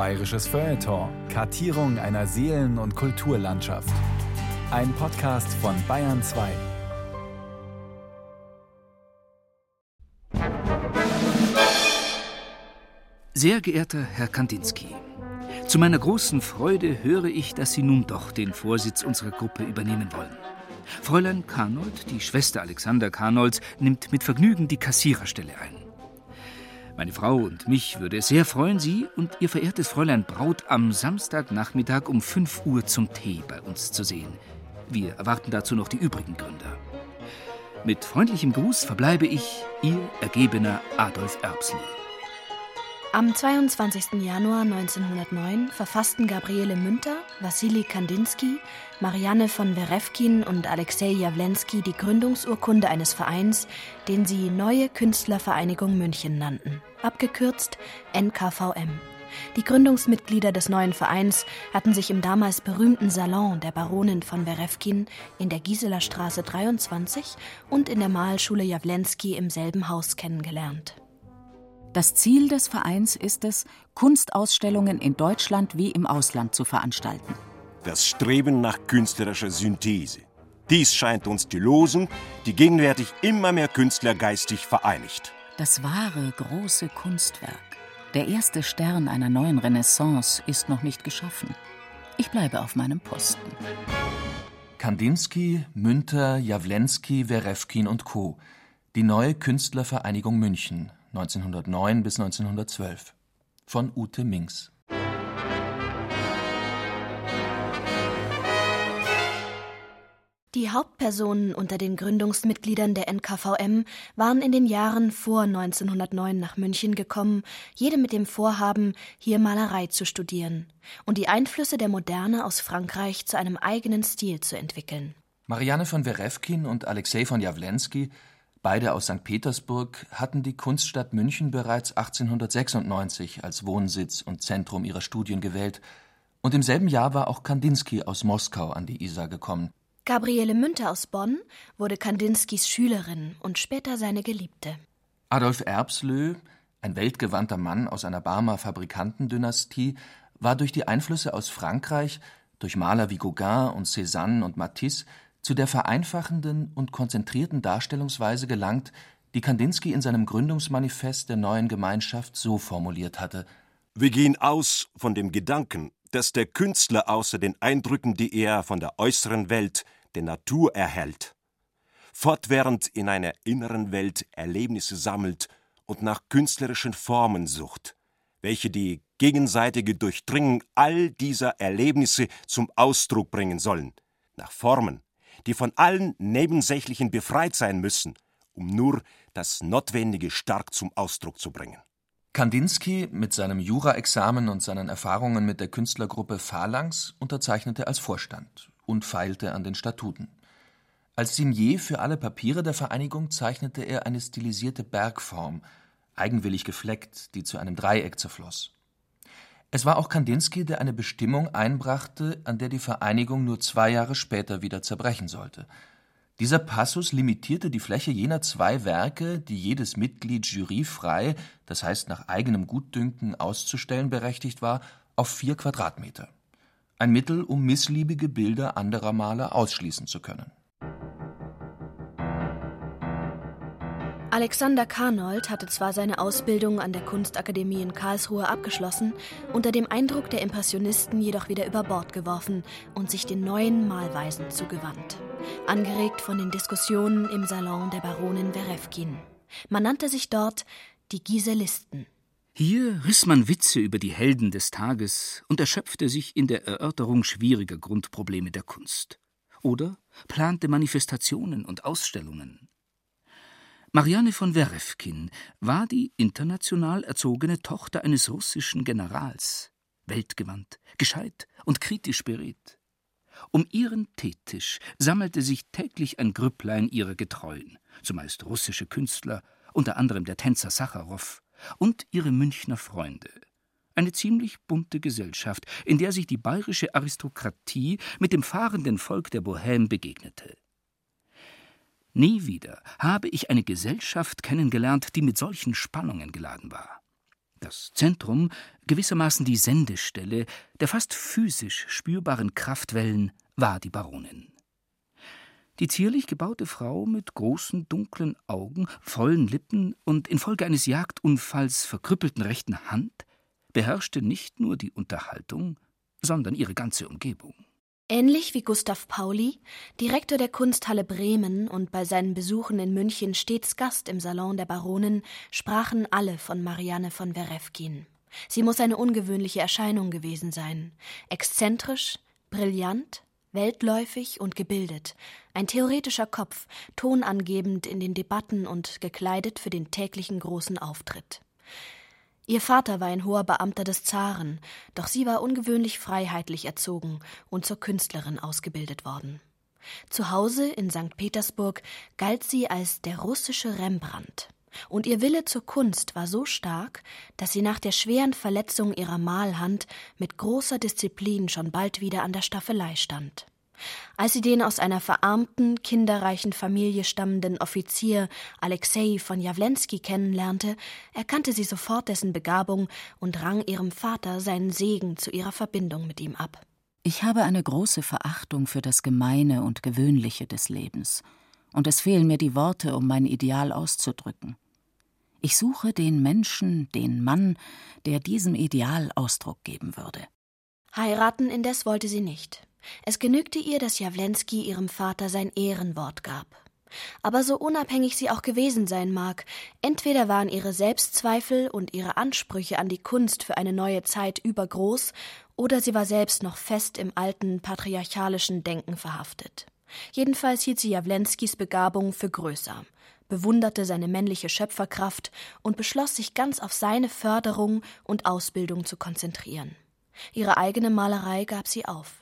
Bayerisches Feuilleton. Kartierung einer Seelen- und Kulturlandschaft. Ein Podcast von Bayern 2. Sehr geehrter Herr Kandinsky, zu meiner großen Freude höre ich, dass Sie nun doch den Vorsitz unserer Gruppe übernehmen wollen. Fräulein Karnold, die Schwester Alexander Karnolds, nimmt mit Vergnügen die Kassiererstelle ein. Meine Frau und mich würde es sehr freuen, Sie und Ihr verehrtes Fräulein Braut am Samstagnachmittag um 5 Uhr zum Tee bei uns zu sehen. Wir erwarten dazu noch die übrigen Gründer. Mit freundlichem Gruß verbleibe ich, Ihr ergebener Adolf Erbsley. Am 22. Januar 1909 verfassten Gabriele Münter, Wassili Kandinsky, Marianne von Werefkin und Alexei Jawlensky die Gründungsurkunde eines Vereins, den sie Neue Künstlervereinigung München nannten, abgekürzt NKVM. Die Gründungsmitglieder des neuen Vereins hatten sich im damals berühmten Salon der Baronin von Werefkin in der Giseler Straße 23 und in der Malschule Jawlensky im selben Haus kennengelernt. Das Ziel des Vereins ist es, Kunstausstellungen in Deutschland wie im Ausland zu veranstalten. Das Streben nach künstlerischer Synthese. Dies scheint uns die Losung, die gegenwärtig immer mehr Künstler geistig vereinigt. Das wahre, große Kunstwerk, der erste Stern einer neuen Renaissance, ist noch nicht geschaffen. Ich bleibe auf meinem Posten. Kandinsky, Münter, Jawlensky, Werefkin und Co. Die neue Künstlervereinigung München 1909 bis 1912 von Ute Minks. Die Hauptpersonen unter den Gründungsmitgliedern der NKVM waren in den Jahren vor 1909 nach München gekommen, jede mit dem Vorhaben, hier Malerei zu studieren und die Einflüsse der Moderne aus Frankreich zu einem eigenen Stil zu entwickeln. Marianne von Werefkin und Alexei von Jawlensky Beide aus St. Petersburg hatten die Kunststadt München bereits 1896 als Wohnsitz und Zentrum ihrer Studien gewählt, und im selben Jahr war auch Kandinsky aus Moskau an die Isar gekommen. Gabriele Münter aus Bonn wurde Kandinskys Schülerin und später seine Geliebte. Adolf Erbslö, ein weltgewandter Mann aus einer Barmer Fabrikantendynastie, war durch die Einflüsse aus Frankreich, durch Maler wie Gauguin und Cézanne und Matisse zu der vereinfachenden und konzentrierten Darstellungsweise gelangt, die Kandinsky in seinem Gründungsmanifest der neuen Gemeinschaft so formuliert hatte: Wir gehen aus von dem Gedanken, dass der Künstler außer den Eindrücken, die er von der äußeren Welt, der Natur erhält, fortwährend in einer inneren Welt Erlebnisse sammelt und nach künstlerischen Formen sucht, welche die gegenseitige Durchdringung all dieser Erlebnisse zum Ausdruck bringen sollen, nach Formen, die von allen Nebensächlichen befreit sein müssen, um nur das Notwendige stark zum Ausdruck zu bringen. Kandinsky mit seinem Juraexamen und seinen Erfahrungen mit der Künstlergruppe Phalanx unterzeichnete als Vorstand und feilte an den Statuten. Als Signier für alle Papiere der Vereinigung zeichnete er eine stilisierte Bergform, eigenwillig gefleckt, die zu einem Dreieck zerfloss. Es war auch Kandinsky, der eine Bestimmung einbrachte, an der die Vereinigung nur zwei Jahre später wieder zerbrechen sollte. Dieser Passus limitierte die Fläche jener zwei Werke, die jedes Mitglied juryfrei, das heißt nach eigenem Gutdünken auszustellen berechtigt war, auf vier Quadratmeter. Ein Mittel, um missliebige Bilder anderer Maler ausschließen zu können Alexander Karnold hatte zwar seine Ausbildung an der Kunstakademie in Karlsruhe abgeschlossen, unter dem Eindruck der Impressionisten jedoch wieder über Bord geworfen und sich den neuen Malweisen zugewandt. Angeregt von den Diskussionen im Salon der Baronin Werefkin. Man nannte sich dort die Giselisten. Hier riss man Witze über die Helden des Tages und erschöpfte sich in der Erörterung schwieriger Grundprobleme der Kunst. Oder plante Manifestationen und Ausstellungen. Marianne von Werefkin war die international erzogene Tochter eines russischen Generals, weltgewandt, gescheit und kritisch beredt. Um ihren Teetisch sammelte sich täglich ein Grüpplein ihrer Getreuen, zumeist russische Künstler, unter anderem der Tänzer Sacharow, und ihre Münchner Freunde. Eine ziemlich bunte Gesellschaft, in der sich die bayerische Aristokratie mit dem fahrenden Volk der Bohème begegnete. Nie wieder habe ich eine Gesellschaft kennengelernt, die mit solchen Spannungen geladen war. Das Zentrum, gewissermaßen die Sendestelle der fast physisch spürbaren Kraftwellen, war die Baronin. Die zierlich gebaute Frau mit großen dunklen Augen, vollen Lippen und infolge eines Jagdunfalls verkrüppelten rechten Hand beherrschte nicht nur die Unterhaltung, sondern ihre ganze Umgebung. Ähnlich wie Gustav Pauli, Direktor der Kunsthalle Bremen und bei seinen Besuchen in München stets Gast im Salon der Baronin, sprachen alle von Marianne von Werefkin. Sie muss eine ungewöhnliche Erscheinung gewesen sein. Exzentrisch, brillant, weltläufig und gebildet, ein theoretischer Kopf, tonangebend in den Debatten und gekleidet für den täglichen großen Auftritt. Ihr Vater war ein hoher Beamter des Zaren, doch sie war ungewöhnlich freiheitlich erzogen und zur Künstlerin ausgebildet worden. Zu Hause in St. Petersburg galt sie als der russische Rembrandt. Und ihr Wille zur Kunst war so stark, dass sie nach der schweren Verletzung ihrer Malhand mit großer Disziplin schon bald wieder an der Staffelei stand. Als sie den aus einer verarmten, kinderreichen Familie stammenden Offizier Alexei von Jawlensky kennenlernte, erkannte sie sofort dessen Begabung und rang ihrem Vater seinen Segen zu ihrer Verbindung mit ihm ab. Ich habe eine große Verachtung für das Gemeine und Gewöhnliche des Lebens, und es fehlen mir die Worte, um mein Ideal auszudrücken. Ich suche den Menschen, den Mann, der diesem Ideal Ausdruck geben würde. Heiraten indes wollte sie nicht. Es genügte ihr, dass Jawlensky ihrem Vater sein Ehrenwort gab. Aber so unabhängig sie auch gewesen sein mag, entweder waren ihre Selbstzweifel und ihre Ansprüche an die Kunst für eine neue Zeit übergroß, oder sie war selbst noch fest im alten patriarchalischen Denken verhaftet. Jedenfalls hielt sie Jawlenskys Begabung für größer, bewunderte seine männliche Schöpferkraft und beschloss, sich ganz auf seine Förderung und Ausbildung zu konzentrieren. Ihre eigene Malerei gab sie auf.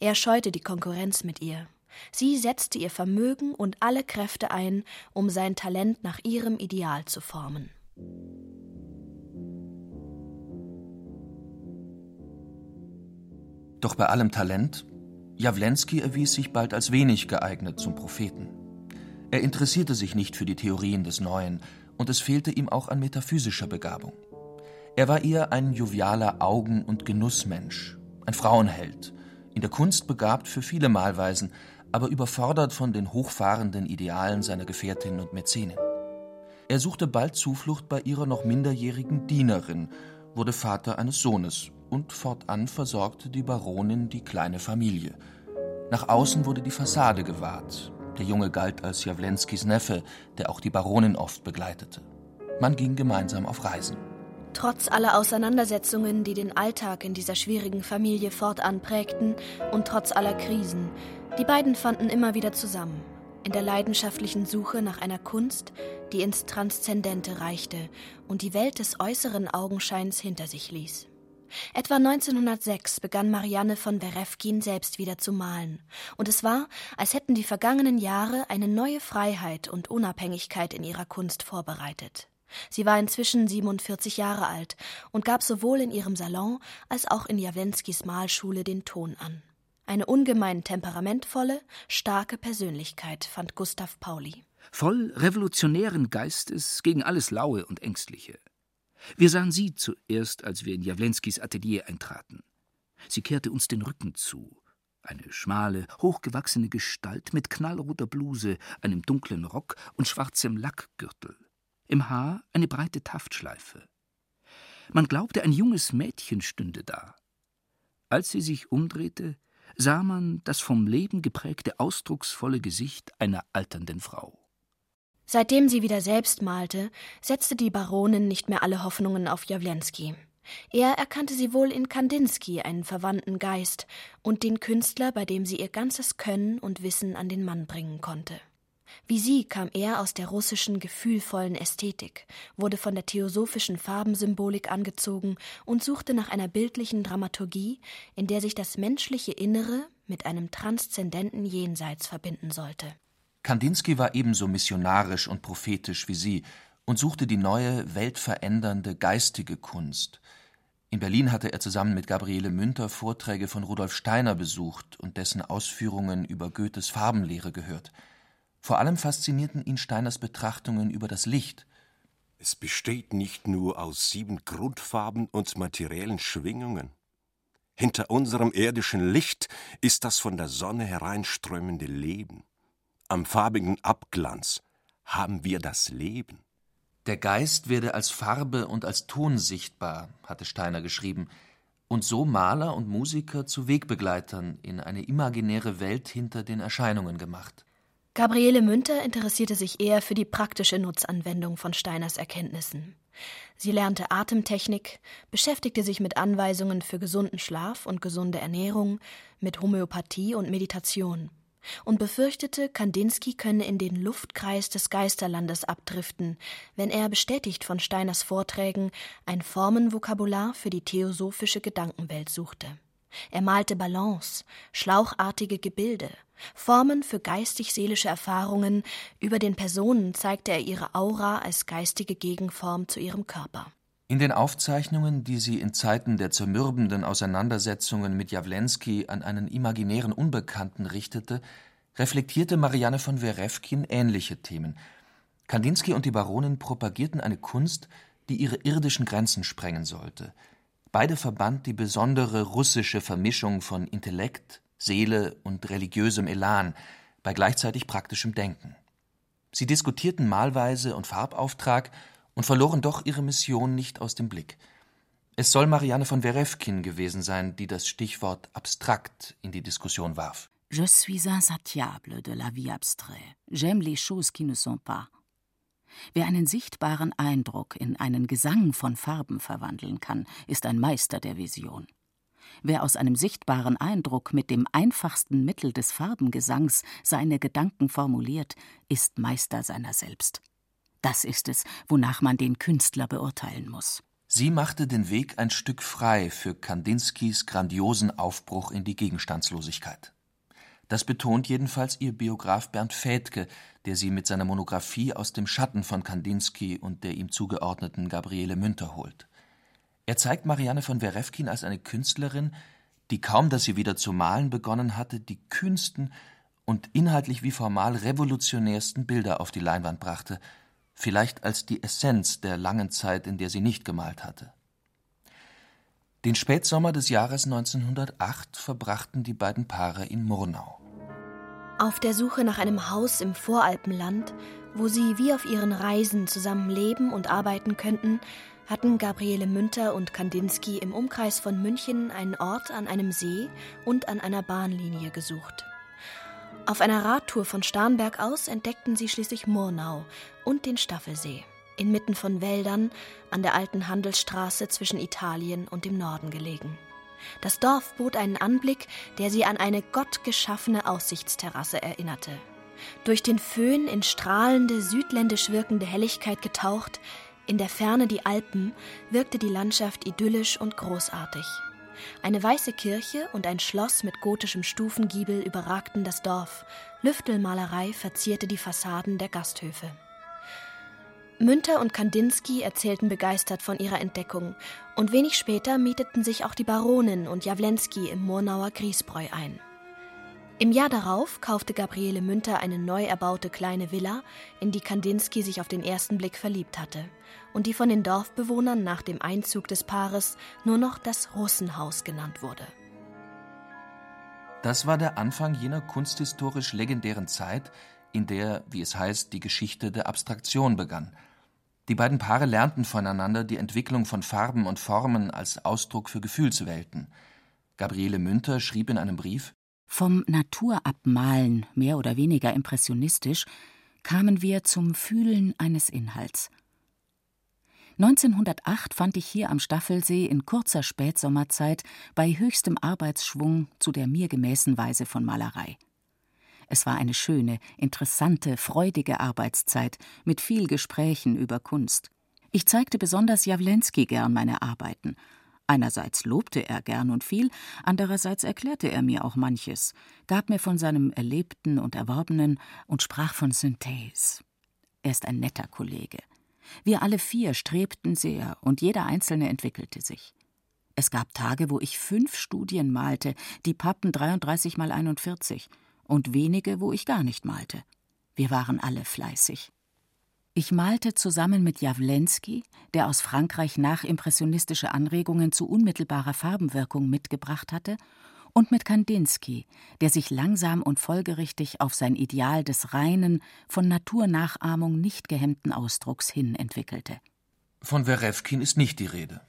Er scheute die Konkurrenz mit ihr. Sie setzte ihr Vermögen und alle Kräfte ein, um sein Talent nach ihrem Ideal zu formen. Doch bei allem Talent, Jawlensky erwies sich bald als wenig geeignet zum Propheten. Er interessierte sich nicht für die Theorien des Neuen, und es fehlte ihm auch an metaphysischer Begabung. Er war eher ein jovialer Augen- und Genussmensch, ein Frauenheld, in der Kunst begabt für viele Malweisen, aber überfordert von den hochfahrenden Idealen seiner Gefährtin und Mäzenin. Er suchte bald Zuflucht bei ihrer noch minderjährigen Dienerin, wurde Vater eines Sohnes und fortan versorgte die Baronin die kleine Familie. Nach außen wurde die Fassade gewahrt. Der Junge galt als Jawlenskis Neffe, der auch die Baronin oft begleitete. Man ging gemeinsam auf Reisen. Trotz aller Auseinandersetzungen, die den Alltag in dieser schwierigen Familie fortan prägten, und trotz aller Krisen, die beiden fanden immer wieder zusammen, in der leidenschaftlichen Suche nach einer Kunst, die ins Transzendente reichte und die Welt des äußeren Augenscheins hinter sich ließ. Etwa 1906 begann Marianne von Werefkin selbst wieder zu malen, und es war, als hätten die vergangenen Jahre eine neue Freiheit und Unabhängigkeit in ihrer Kunst vorbereitet. Sie war inzwischen 47 Jahre alt und gab sowohl in ihrem Salon als auch in Jawlenskys Malschule den Ton an. Eine ungemein temperamentvolle, starke Persönlichkeit, fand Gustav Pauli. Voll revolutionären Geistes gegen alles Laue und Ängstliche. Wir sahen sie zuerst, als wir in Jawlenskys Atelier eintraten. Sie kehrte uns den Rücken zu. Eine schmale, hochgewachsene Gestalt mit knallroter Bluse, einem dunklen Rock und schwarzem Lackgürtel im Haar eine breite Taftschleife. Man glaubte, ein junges Mädchen stünde da. Als sie sich umdrehte, sah man das vom Leben geprägte, ausdrucksvolle Gesicht einer alternden Frau. Seitdem sie wieder selbst malte, setzte die Baronin nicht mehr alle Hoffnungen auf Jawlensky. Er erkannte sie wohl in Kandinsky, einen verwandten Geist, und den Künstler, bei dem sie ihr ganzes Können und Wissen an den Mann bringen konnte. Wie sie kam er aus der russischen gefühlvollen Ästhetik, wurde von der theosophischen Farbensymbolik angezogen und suchte nach einer bildlichen Dramaturgie, in der sich das menschliche Innere mit einem transzendenten Jenseits verbinden sollte. Kandinsky war ebenso missionarisch und prophetisch wie sie und suchte die neue, weltverändernde geistige Kunst. In Berlin hatte er zusammen mit Gabriele Münter Vorträge von Rudolf Steiner besucht und dessen Ausführungen über Goethes Farbenlehre gehört. Vor allem faszinierten ihn Steiners Betrachtungen über das Licht. Es besteht nicht nur aus sieben Grundfarben und materiellen Schwingungen. Hinter unserem irdischen Licht ist das von der Sonne hereinströmende Leben. Am farbigen Abglanz haben wir das Leben. Der Geist werde als Farbe und als Ton sichtbar, hatte Steiner geschrieben, und so Maler und Musiker zu Wegbegleitern in eine imaginäre Welt hinter den Erscheinungen gemacht. Gabriele Münter interessierte sich eher für die praktische Nutzanwendung von Steiners Erkenntnissen. Sie lernte Atemtechnik, beschäftigte sich mit Anweisungen für gesunden Schlaf und gesunde Ernährung, mit Homöopathie und Meditation und befürchtete, Kandinsky könne in den Luftkreis des Geisterlandes abdriften, wenn er, bestätigt von Steiners Vorträgen, ein Formenvokabular für die theosophische Gedankenwelt suchte. Er malte Ballons, schlauchartige Gebilde, Formen für geistig-seelische Erfahrungen, über den Personen zeigte er ihre Aura als geistige Gegenform zu ihrem Körper. In den Aufzeichnungen, die sie in Zeiten der zermürbenden Auseinandersetzungen mit Jawlensky an einen imaginären Unbekannten richtete, reflektierte Marianne von Werewkin ähnliche Themen. Kandinsky und die Baronin propagierten eine Kunst, die ihre irdischen Grenzen sprengen sollte. Beide verband die besondere russische Vermischung von Intellekt, Seele und religiösem Elan bei gleichzeitig praktischem Denken. Sie diskutierten Malweise und Farbauftrag und verloren doch ihre Mission nicht aus dem Blick. Es soll Marianne von Werewkin gewesen sein, die das Stichwort abstrakt in die Diskussion warf. Je suis insatiable de la vie abstraite. J'aime les choses qui ne sont pas. Wer einen sichtbaren Eindruck in einen Gesang von Farben verwandeln kann, ist ein Meister der Vision. Wer aus einem sichtbaren Eindruck mit dem einfachsten Mittel des Farbengesangs seine Gedanken formuliert, ist Meister seiner selbst. Das ist es, wonach man den Künstler beurteilen muss. Sie machte den Weg ein Stück frei für Kandinskys grandiosen Aufbruch in die Gegenstandslosigkeit. Das betont jedenfalls ihr Biograf Bernd Fädke, der sie mit seiner Monographie aus dem Schatten von Kandinsky und der ihm zugeordneten Gabriele Münter holt. Er zeigt Marianne von Werewkin als eine Künstlerin, die kaum, dass sie wieder zu malen begonnen hatte, die kühnsten und inhaltlich wie formal revolutionärsten Bilder auf die Leinwand brachte, vielleicht als die Essenz der langen Zeit, in der sie nicht gemalt hatte. Den Spätsommer des Jahres 1908 verbrachten die beiden Paare in Murnau. Auf der Suche nach einem Haus im Voralpenland, wo sie wie auf ihren Reisen zusammen leben und arbeiten könnten, hatten Gabriele Münter und Kandinsky im Umkreis von München einen Ort an einem See und an einer Bahnlinie gesucht. Auf einer Radtour von Starnberg aus entdeckten sie schließlich Murnau und den Staffelsee, inmitten von Wäldern an der alten Handelsstraße zwischen Italien und dem Norden gelegen. Das Dorf bot einen Anblick, der sie an eine gottgeschaffene Aussichtsterrasse erinnerte. Durch den Föhn in strahlende, südländisch wirkende Helligkeit getaucht, in der Ferne die Alpen, wirkte die Landschaft idyllisch und großartig. Eine weiße Kirche und ein Schloss mit gotischem Stufengiebel überragten das Dorf, Lüftelmalerei verzierte die Fassaden der Gasthöfe. Münter und Kandinsky erzählten begeistert von ihrer Entdeckung, und wenig später mieteten sich auch die Baronin und Jawlensky im Murnauer Griesbräu ein. Im Jahr darauf kaufte Gabriele Münter eine neu erbaute kleine Villa, in die Kandinsky sich auf den ersten Blick verliebt hatte und die von den Dorfbewohnern nach dem Einzug des Paares nur noch das Russenhaus genannt wurde. Das war der Anfang jener kunsthistorisch legendären Zeit, in der, wie es heißt, die Geschichte der Abstraktion begann. Die beiden Paare lernten voneinander die Entwicklung von Farben und Formen als Ausdruck für Gefühlswelten. Gabriele Münter schrieb in einem Brief vom Naturabmalen, mehr oder weniger impressionistisch, kamen wir zum Fühlen eines Inhalts. 1908 fand ich hier am Staffelsee in kurzer Spätsommerzeit bei höchstem Arbeitsschwung zu der mir gemäßen Weise von Malerei. Es war eine schöne, interessante, freudige Arbeitszeit mit viel Gesprächen über Kunst. Ich zeigte besonders Jawlensky gern meine Arbeiten Einerseits lobte er gern und viel, andererseits erklärte er mir auch manches, gab mir von seinem Erlebten und Erworbenen und sprach von Synthese. Er ist ein netter Kollege. Wir alle vier strebten sehr und jeder Einzelne entwickelte sich. Es gab Tage, wo ich fünf Studien malte, die Pappen 33 mal 41, und wenige, wo ich gar nicht malte. Wir waren alle fleißig. Ich malte zusammen mit Jawlensky, der aus Frankreich nachimpressionistische Anregungen zu unmittelbarer Farbenwirkung mitgebracht hatte, und mit Kandinsky, der sich langsam und folgerichtig auf sein Ideal des reinen, von Naturnachahmung nicht gehemmten Ausdrucks hin entwickelte. Von Werewkin ist nicht die Rede.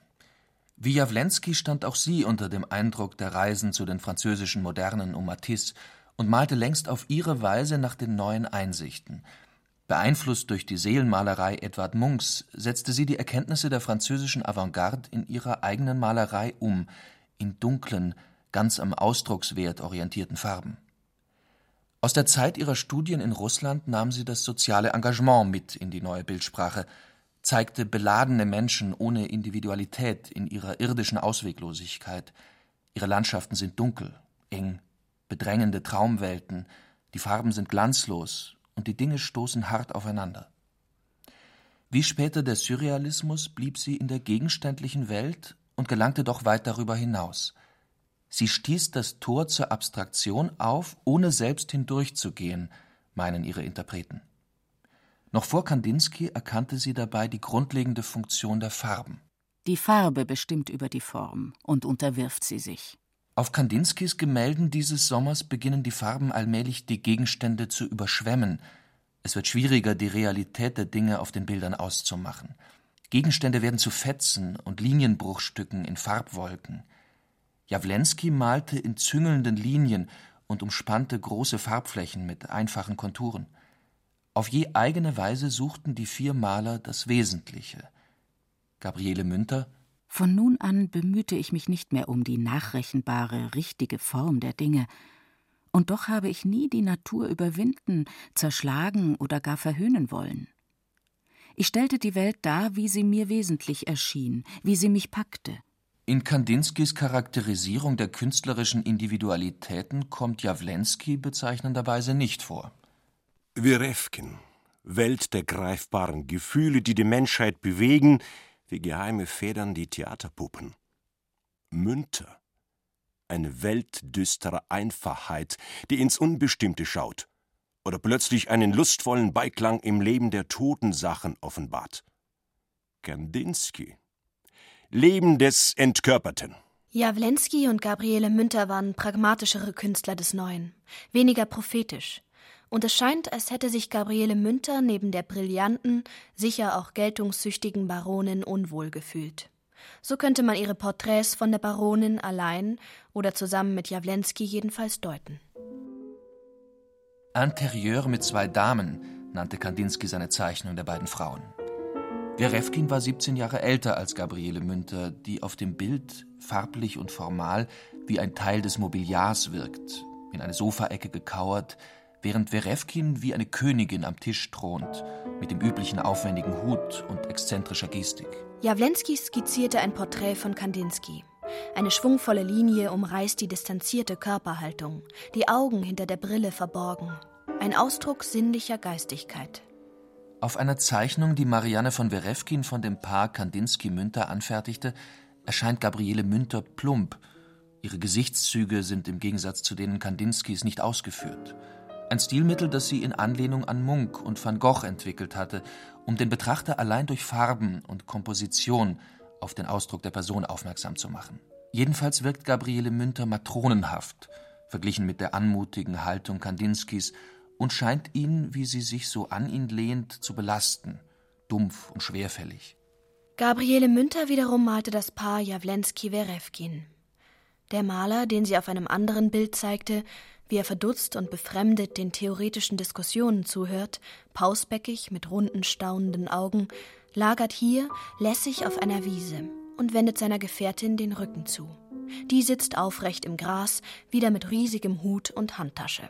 Wie Jawlensky stand auch sie unter dem Eindruck der Reisen zu den französischen Modernen um Matisse und malte längst auf ihre Weise nach den neuen Einsichten – Beeinflusst durch die Seelenmalerei Edvard Munchs setzte sie die Erkenntnisse der französischen Avantgarde in ihrer eigenen Malerei um, in dunklen, ganz am Ausdruckswert orientierten Farben. Aus der Zeit ihrer Studien in Russland nahm sie das soziale Engagement mit in die neue Bildsprache, zeigte beladene Menschen ohne Individualität in ihrer irdischen Ausweglosigkeit. Ihre Landschaften sind dunkel, eng, bedrängende Traumwelten, die Farben sind glanzlos, und die Dinge stoßen hart aufeinander. Wie später der Surrealismus blieb sie in der gegenständlichen Welt und gelangte doch weit darüber hinaus. Sie stieß das Tor zur Abstraktion auf, ohne selbst hindurchzugehen, meinen ihre Interpreten. Noch vor Kandinsky erkannte sie dabei die grundlegende Funktion der Farben. Die Farbe bestimmt über die Form und unterwirft sie sich. Auf Kandinskys Gemälden dieses Sommers beginnen die Farben allmählich die Gegenstände zu überschwemmen. Es wird schwieriger, die Realität der Dinge auf den Bildern auszumachen. Gegenstände werden zu Fetzen und Linienbruchstücken in Farbwolken. Jawlensky malte in züngelnden Linien und umspannte große Farbflächen mit einfachen Konturen. Auf je eigene Weise suchten die vier Maler das Wesentliche. Gabriele Münter von nun an bemühte ich mich nicht mehr um die nachrechenbare, richtige Form der Dinge, und doch habe ich nie die Natur überwinden, zerschlagen oder gar verhöhnen wollen. Ich stellte die Welt dar, wie sie mir wesentlich erschien, wie sie mich packte. In Kandinskys Charakterisierung der künstlerischen Individualitäten kommt Jawlensky bezeichnenderweise nicht vor. Werewkin, Welt der greifbaren Gefühle, die die Menschheit bewegen, wie geheime Federn die Theaterpuppen. Münter, eine Welt düsterer Einfachheit, die ins Unbestimmte schaut oder plötzlich einen lustvollen Beiklang im Leben der toten Sachen offenbart. Kandinsky, Leben des Entkörperten. Jawlensky und Gabriele Münter waren pragmatischere Künstler des Neuen, weniger prophetisch, und es scheint, als hätte sich Gabriele Münter neben der brillanten, sicher auch geltungssüchtigen Baronin unwohl gefühlt. So könnte man ihre Porträts von der Baronin allein oder zusammen mit Jawlensky jedenfalls deuten. Interieur mit zwei Damen nannte Kandinsky seine Zeichnung der beiden Frauen. Werewkin war 17 Jahre älter als Gabriele Münter, die auf dem Bild farblich und formal wie ein Teil des Mobiliars wirkt, in eine Sofaecke gekauert, während Werewkin wie eine Königin am Tisch thront, mit dem üblichen aufwendigen Hut und exzentrischer Gestik. Jawlensky skizzierte ein Porträt von Kandinsky. Eine schwungvolle Linie umreißt die distanzierte Körperhaltung, die Augen hinter der Brille verborgen. Ein Ausdruck sinnlicher Geistigkeit. Auf einer Zeichnung, die Marianne von Werewkin von dem Paar Kandinsky-Münter anfertigte, erscheint Gabriele Münter plump. Ihre Gesichtszüge sind im Gegensatz zu denen Kandinskys nicht ausgeführt. Ein Stilmittel, das sie in Anlehnung an Munch und Van Gogh entwickelt hatte, um den Betrachter allein durch Farben und Komposition auf den Ausdruck der Person aufmerksam zu machen. Jedenfalls wirkt Gabriele Münter matronenhaft, verglichen mit der anmutigen Haltung Kandinskys, und scheint ihn, wie sie sich so an ihn lehnt, zu belasten, dumpf und schwerfällig. Gabriele Münter wiederum malte das Paar Jawlensky-Werewkin. Der Maler, den sie auf einem anderen Bild zeigte, wie er verdutzt und befremdet den theoretischen Diskussionen zuhört, pausbäckig mit runden, staunenden Augen, lagert hier lässig auf einer Wiese und wendet seiner Gefährtin den Rücken zu. Die sitzt aufrecht im Gras, wieder mit riesigem Hut und Handtasche.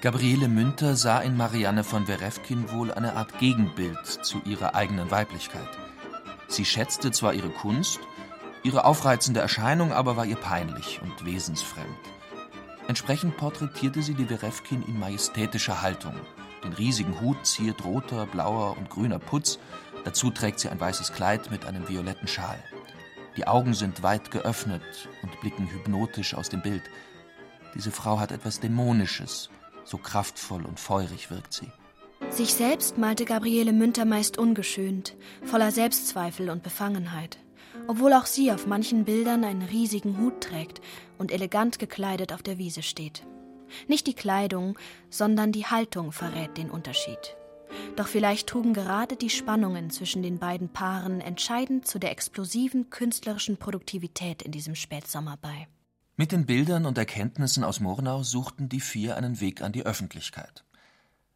Gabriele Münter sah in Marianne von Werewkin wohl eine Art Gegenbild zu ihrer eigenen Weiblichkeit. Sie schätzte zwar ihre Kunst, Ihre aufreizende Erscheinung aber war ihr peinlich und wesensfremd. Entsprechend porträtierte sie die Werewkin in majestätischer Haltung. Den riesigen Hut ziert roter, blauer und grüner Putz, dazu trägt sie ein weißes Kleid mit einem violetten Schal. Die Augen sind weit geöffnet und blicken hypnotisch aus dem Bild. Diese Frau hat etwas Dämonisches, so kraftvoll und feurig wirkt sie. Sich selbst malte Gabriele Münter meist ungeschönt, voller Selbstzweifel und Befangenheit, obwohl auch sie auf manchen Bildern einen riesigen Hut trägt und elegant gekleidet auf der Wiese steht. Nicht die Kleidung, sondern die Haltung verrät den Unterschied. Doch vielleicht trugen gerade die Spannungen zwischen den beiden Paaren entscheidend zu der explosiven künstlerischen Produktivität in diesem Spätsommer bei. Mit den Bildern und Erkenntnissen aus Murnau suchten die vier einen Weg an die Öffentlichkeit.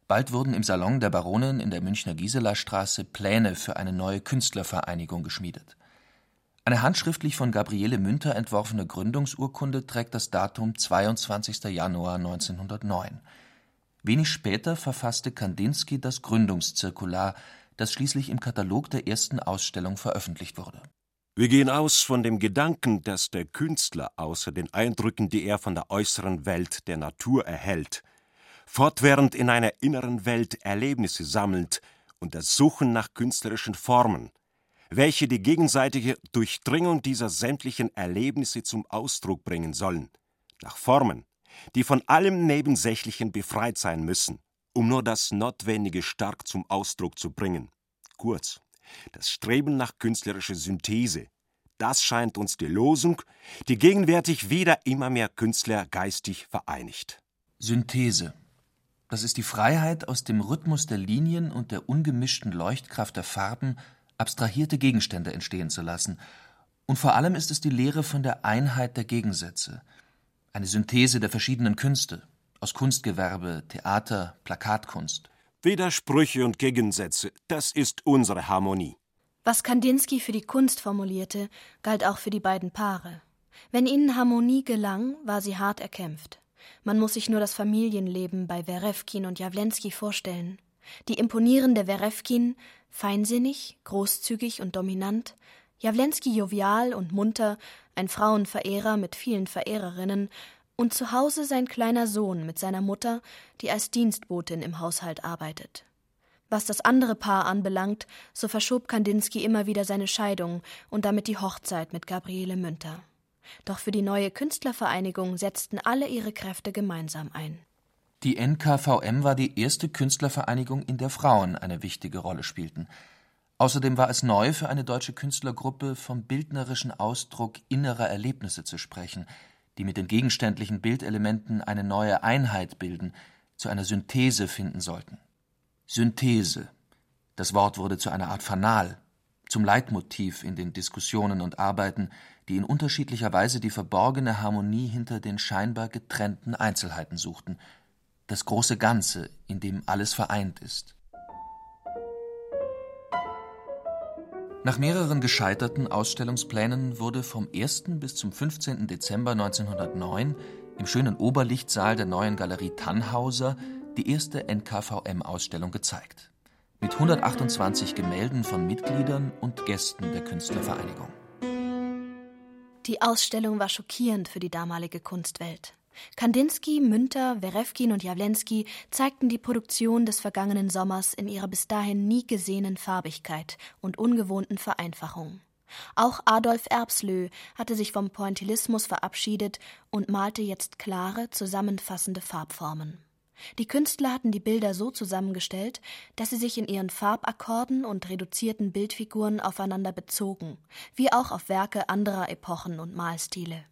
Bald wurden im Salon der Baronin in der Münchner Giselastraße Pläne für eine neue Künstlervereinigung geschmiedet. Eine handschriftlich von Gabriele Münter entworfene Gründungsurkunde trägt das Datum 22. Januar 1909. Wenig später verfasste Kandinsky das Gründungszirkular, das schließlich im Katalog der ersten Ausstellung veröffentlicht wurde. Wir gehen aus von dem Gedanken, dass der Künstler außer den Eindrücken, die er von der äußeren Welt der Natur erhält, fortwährend in einer inneren Welt Erlebnisse sammelt und das Suchen nach künstlerischen Formen, welche die gegenseitige Durchdringung dieser sämtlichen Erlebnisse zum Ausdruck bringen sollen, nach Formen, die von allem Nebensächlichen befreit sein müssen, um nur das Notwendige stark zum Ausdruck zu bringen. Kurz, das Streben nach künstlerischer Synthese, das scheint uns die Losung, die gegenwärtig wieder immer mehr Künstler geistig vereinigt. Synthese. Das ist die Freiheit, aus dem Rhythmus der Linien und der ungemischten Leuchtkraft der Farben abstrahierte Gegenstände entstehen zu lassen. Und vor allem ist es die Lehre von der Einheit der Gegensätze – eine Synthese der verschiedenen Künste aus Kunstgewerbe, Theater, Plakatkunst. Widersprüche und Gegensätze, das ist unsere Harmonie. Was Kandinsky für die Kunst formulierte, galt auch für die beiden Paare. Wenn ihnen Harmonie gelang, war sie hart erkämpft. Man muss sich nur das Familienleben bei Werewkin und Jawlensky vorstellen. Die imponierende Werewkin, feinsinnig, großzügig und dominant, Jawlensky jovial und munter, ein Frauenverehrer mit vielen Verehrerinnen, und zu Hause sein kleiner Sohn mit seiner Mutter, die als Dienstbotin im Haushalt arbeitet. Was das andere Paar anbelangt, so verschob Kandinsky immer wieder seine Scheidung und damit die Hochzeit mit Gabriele Münter. Doch für die neue Künstlervereinigung setzten alle ihre Kräfte gemeinsam ein. Die NKVM war die erste Künstlervereinigung, in der Frauen eine wichtige Rolle spielten. Außerdem war es neu für eine deutsche Künstlergruppe, vom bildnerischen Ausdruck innerer Erlebnisse zu sprechen, die mit den gegenständlichen Bildelementen eine neue Einheit bilden, zu einer Synthese finden sollten. Synthese. Das Wort wurde zu einer Art Fanal, zum Leitmotiv in den Diskussionen und Arbeiten, die in unterschiedlicher Weise die verborgene Harmonie hinter den scheinbar getrennten Einzelheiten suchten, das große Ganze, in dem alles vereint ist. Nach mehreren gescheiterten Ausstellungsplänen wurde vom 1. bis zum 15. Dezember 1909 im schönen Oberlichtsaal der neuen Galerie Tannhauser die erste NKVM-Ausstellung gezeigt. Mit 128 Gemälden von Mitgliedern und Gästen der Künstlervereinigung. Die Ausstellung war schockierend für die damalige Kunstwelt. Kandinsky, Münter, Werewkin und Jawlensky zeigten die Produktion des vergangenen Sommers in ihrer bis dahin nie gesehenen Farbigkeit und ungewohnten Vereinfachung. Auch Adolf Erbslö hatte sich vom Pointillismus verabschiedet und malte jetzt klare, zusammenfassende Farbformen. Die Künstler hatten die Bilder so zusammengestellt, dass sie sich in ihren Farbakkorden und reduzierten Bildfiguren aufeinander bezogen, wie auch auf Werke anderer Epochen und Malstile.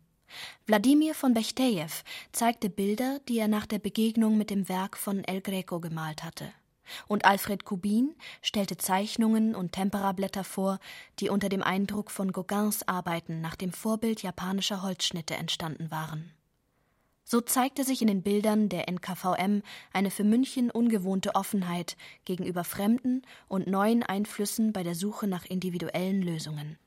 Wladimir von Bechtejew zeigte Bilder, die er nach der Begegnung mit dem Werk von El Greco gemalt hatte. Und Alfred Kubin stellte Zeichnungen und Temperablätter vor, die unter dem Eindruck von Gauguins Arbeiten nach dem Vorbild japanischer Holzschnitte entstanden waren. So zeigte sich in den Bildern der NKVM eine für München ungewohnte Offenheit gegenüber fremden und neuen Einflüssen bei der Suche nach individuellen Lösungen.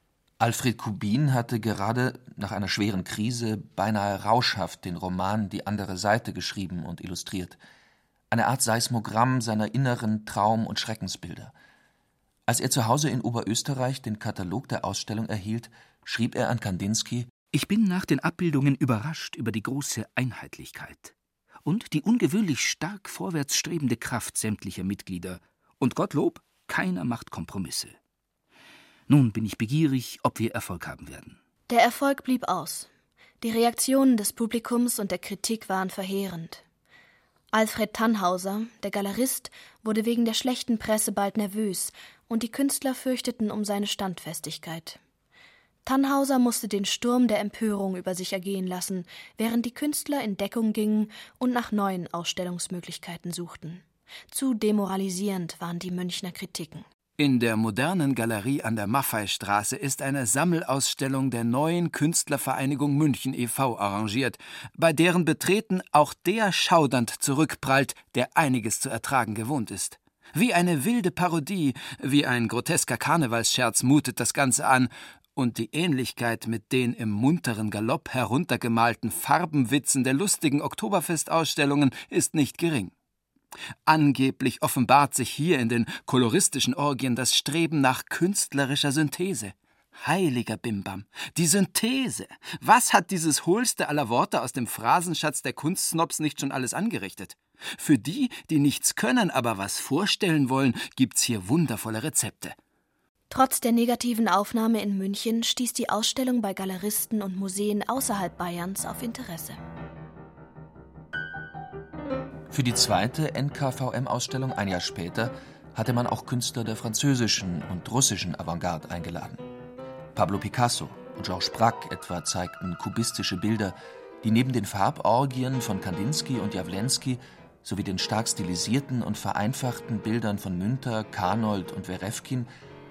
Alfred Kubin hatte gerade nach einer schweren Krise beinahe rauschhaft den Roman Die andere Seite geschrieben und illustriert, eine Art Seismogramm seiner inneren Traum- und Schreckensbilder. Als er zu Hause in Oberösterreich den Katalog der Ausstellung erhielt, schrieb er an Kandinsky Ich bin nach den Abbildungen überrascht über die große Einheitlichkeit und die ungewöhnlich stark vorwärtsstrebende Kraft sämtlicher Mitglieder, und Gottlob, keiner macht Kompromisse. Nun bin ich begierig, ob wir Erfolg haben werden. Der Erfolg blieb aus. Die Reaktionen des Publikums und der Kritik waren verheerend. Alfred Tannhauser, der Galerist, wurde wegen der schlechten Presse bald nervös, und die Künstler fürchteten um seine Standfestigkeit. Tannhauser musste den Sturm der Empörung über sich ergehen lassen, während die Künstler in Deckung gingen und nach neuen Ausstellungsmöglichkeiten suchten. Zu demoralisierend waren die Münchner Kritiken. In der modernen Galerie an der Maffeistraße ist eine Sammelausstellung der neuen Künstlervereinigung München e.V. arrangiert, bei deren Betreten auch der schaudernd zurückprallt, der einiges zu ertragen gewohnt ist. Wie eine wilde Parodie, wie ein grotesker Karnevalsscherz mutet das Ganze an, und die Ähnlichkeit mit den im munteren Galopp heruntergemalten Farbenwitzen der lustigen Oktoberfestausstellungen ist nicht gering. Angeblich offenbart sich hier in den koloristischen Orgien das Streben nach künstlerischer Synthese. Heiliger Bimbam, die Synthese. Was hat dieses hohlste aller Worte aus dem Phrasenschatz der Kunstsnobs nicht schon alles angerichtet? Für die, die nichts können, aber was vorstellen wollen, gibt's hier wundervolle Rezepte. Trotz der negativen Aufnahme in München stieß die Ausstellung bei Galeristen und Museen außerhalb Bayerns auf Interesse. Für die zweite NKVM-Ausstellung ein Jahr später hatte man auch Künstler der französischen und russischen Avantgarde eingeladen. Pablo Picasso und Georges Braque etwa zeigten kubistische Bilder, die neben den Farborgien von Kandinsky und Jawlensky sowie den stark stilisierten und vereinfachten Bildern von Münter, Karnold und Werefkin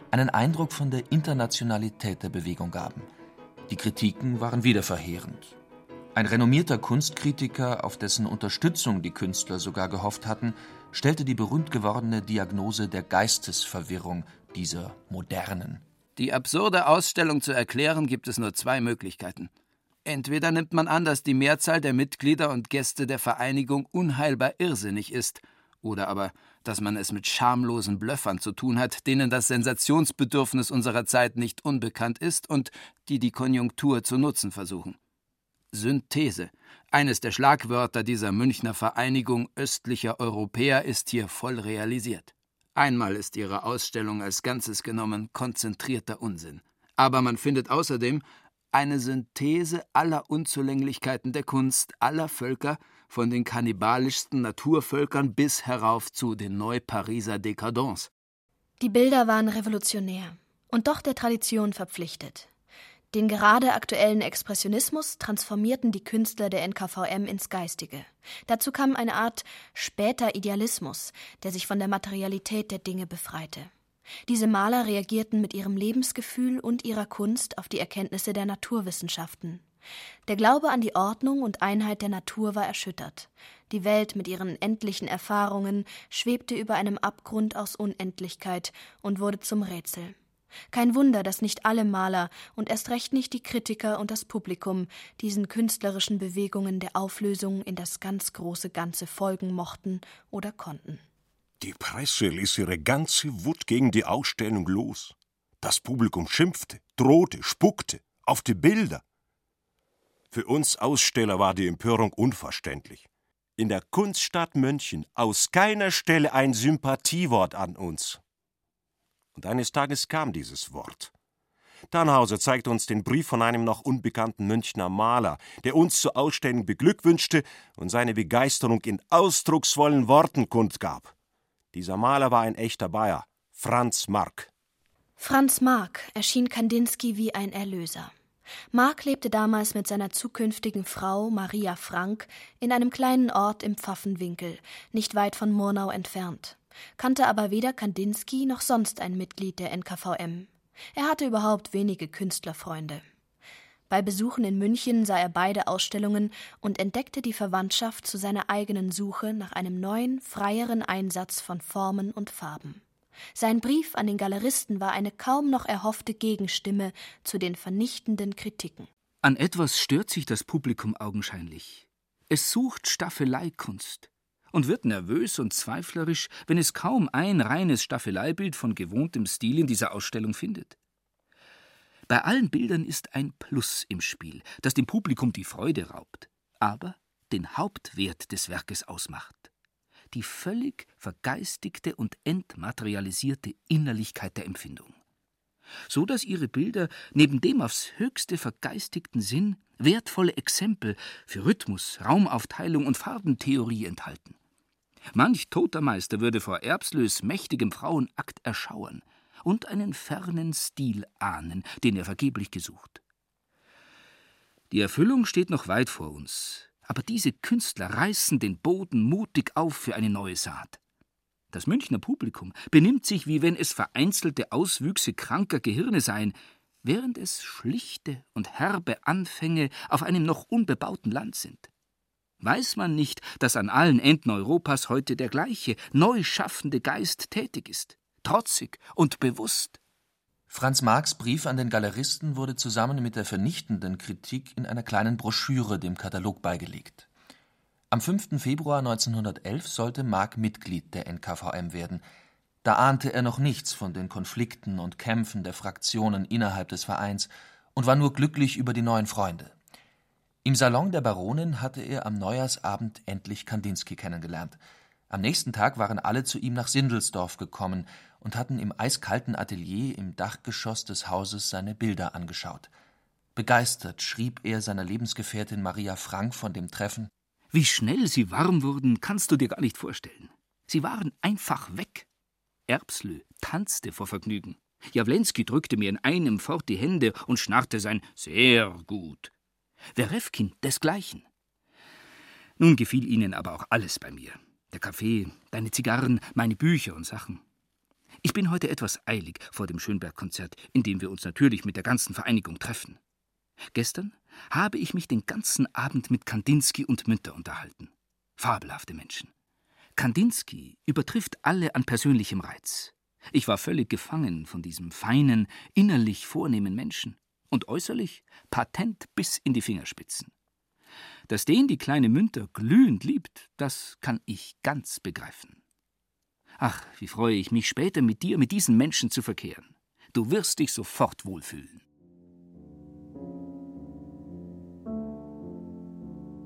einen Eindruck von der Internationalität der Bewegung gaben. Die Kritiken waren wieder verheerend. Ein renommierter Kunstkritiker, auf dessen Unterstützung die Künstler sogar gehofft hatten, stellte die berühmt gewordene Diagnose der Geistesverwirrung dieser Modernen. Die absurde Ausstellung zu erklären gibt es nur zwei Möglichkeiten. Entweder nimmt man an, dass die Mehrzahl der Mitglieder und Gäste der Vereinigung unheilbar irrsinnig ist, oder aber, dass man es mit schamlosen Blöffern zu tun hat, denen das Sensationsbedürfnis unserer Zeit nicht unbekannt ist und die die Konjunktur zu nutzen versuchen. Synthese. Eines der Schlagwörter dieser Münchner Vereinigung östlicher Europäer ist hier voll realisiert. Einmal ist ihre Ausstellung als Ganzes genommen konzentrierter Unsinn. Aber man findet außerdem eine Synthese aller Unzulänglichkeiten der Kunst aller Völker, von den kannibalischsten Naturvölkern bis herauf zu den Neupariser Décadents. Die Bilder waren revolutionär und doch der Tradition verpflichtet. Den gerade aktuellen Expressionismus transformierten die Künstler der NKVM ins Geistige. Dazu kam eine Art später Idealismus, der sich von der Materialität der Dinge befreite. Diese Maler reagierten mit ihrem Lebensgefühl und ihrer Kunst auf die Erkenntnisse der Naturwissenschaften. Der Glaube an die Ordnung und Einheit der Natur war erschüttert. Die Welt mit ihren endlichen Erfahrungen schwebte über einem Abgrund aus Unendlichkeit und wurde zum Rätsel. Kein Wunder, dass nicht alle Maler und erst recht nicht die Kritiker und das Publikum diesen künstlerischen Bewegungen der Auflösung in das ganz große Ganze folgen mochten oder konnten. Die Presse ließ ihre ganze Wut gegen die Ausstellung los. Das Publikum schimpfte, drohte, spuckte auf die Bilder. Für uns Aussteller war die Empörung unverständlich. In der Kunststadt München aus keiner Stelle ein Sympathiewort an uns. Und eines Tages kam dieses Wort. Tannhauser zeigt uns den Brief von einem noch unbekannten Münchner Maler, der uns zur Ausstellung beglückwünschte und seine Begeisterung in ausdrucksvollen Worten kundgab. Dieser Maler war ein echter Bayer, Franz Mark. Franz Mark erschien Kandinsky wie ein Erlöser. Mark lebte damals mit seiner zukünftigen Frau Maria Frank in einem kleinen Ort im Pfaffenwinkel, nicht weit von Murnau entfernt kannte aber weder Kandinsky noch sonst ein Mitglied der NKVM. Er hatte überhaupt wenige Künstlerfreunde. Bei Besuchen in München sah er beide Ausstellungen und entdeckte die Verwandtschaft zu seiner eigenen Suche nach einem neuen, freieren Einsatz von Formen und Farben. Sein Brief an den Galeristen war eine kaum noch erhoffte Gegenstimme zu den vernichtenden Kritiken. An etwas stört sich das Publikum augenscheinlich. Es sucht Staffeleikunst und wird nervös und zweiflerisch, wenn es kaum ein reines Staffeleibild von gewohntem Stil in dieser Ausstellung findet. Bei allen Bildern ist ein Plus im Spiel, das dem Publikum die Freude raubt, aber den Hauptwert des Werkes ausmacht. Die völlig vergeistigte und entmaterialisierte Innerlichkeit der Empfindung. So dass ihre Bilder neben dem aufs höchste vergeistigten Sinn wertvolle Exempel für Rhythmus, Raumaufteilung und Farbentheorie enthalten. Manch toter Meister würde vor Erbslös mächtigem Frauenakt erschauern und einen fernen Stil ahnen, den er vergeblich gesucht. Die Erfüllung steht noch weit vor uns, aber diese Künstler reißen den Boden mutig auf für eine neue Saat. Das Münchner Publikum benimmt sich, wie wenn es vereinzelte Auswüchse kranker Gehirne seien, während es schlichte und herbe Anfänge auf einem noch unbebauten Land sind. Weiß man nicht, dass an allen Enden Europas heute der gleiche, neu schaffende Geist tätig ist, trotzig und bewusst? Franz Marx Brief an den Galeristen wurde zusammen mit der vernichtenden Kritik in einer kleinen Broschüre dem Katalog beigelegt. Am 5. Februar 1911 sollte Mark Mitglied der NKVM werden. Da ahnte er noch nichts von den Konflikten und Kämpfen der Fraktionen innerhalb des Vereins und war nur glücklich über die neuen Freunde. Im Salon der Baronin hatte er am Neujahrsabend endlich Kandinsky kennengelernt. Am nächsten Tag waren alle zu ihm nach Sindelsdorf gekommen und hatten im eiskalten Atelier im Dachgeschoss des Hauses seine Bilder angeschaut. Begeistert schrieb er seiner Lebensgefährtin Maria Frank von dem Treffen Wie schnell sie warm wurden, kannst du dir gar nicht vorstellen. Sie waren einfach weg. Erbslö tanzte vor Vergnügen. Jawlensky drückte mir in einem fort die Hände und schnarrte sein Sehr gut. Werewkin desgleichen. Nun gefiel ihnen aber auch alles bei mir. Der Kaffee, deine Zigarren, meine Bücher und Sachen. Ich bin heute etwas eilig vor dem Schönberg-Konzert, in dem wir uns natürlich mit der ganzen Vereinigung treffen. Gestern habe ich mich den ganzen Abend mit Kandinsky und Münter unterhalten. Fabelhafte Menschen. Kandinsky übertrifft alle an persönlichem Reiz. Ich war völlig gefangen von diesem feinen, innerlich vornehmen Menschen und äußerlich patent bis in die Fingerspitzen. Dass den die kleine Münter glühend liebt, das kann ich ganz begreifen. Ach, wie freue ich mich später mit dir, mit diesen Menschen zu verkehren. Du wirst dich sofort wohlfühlen.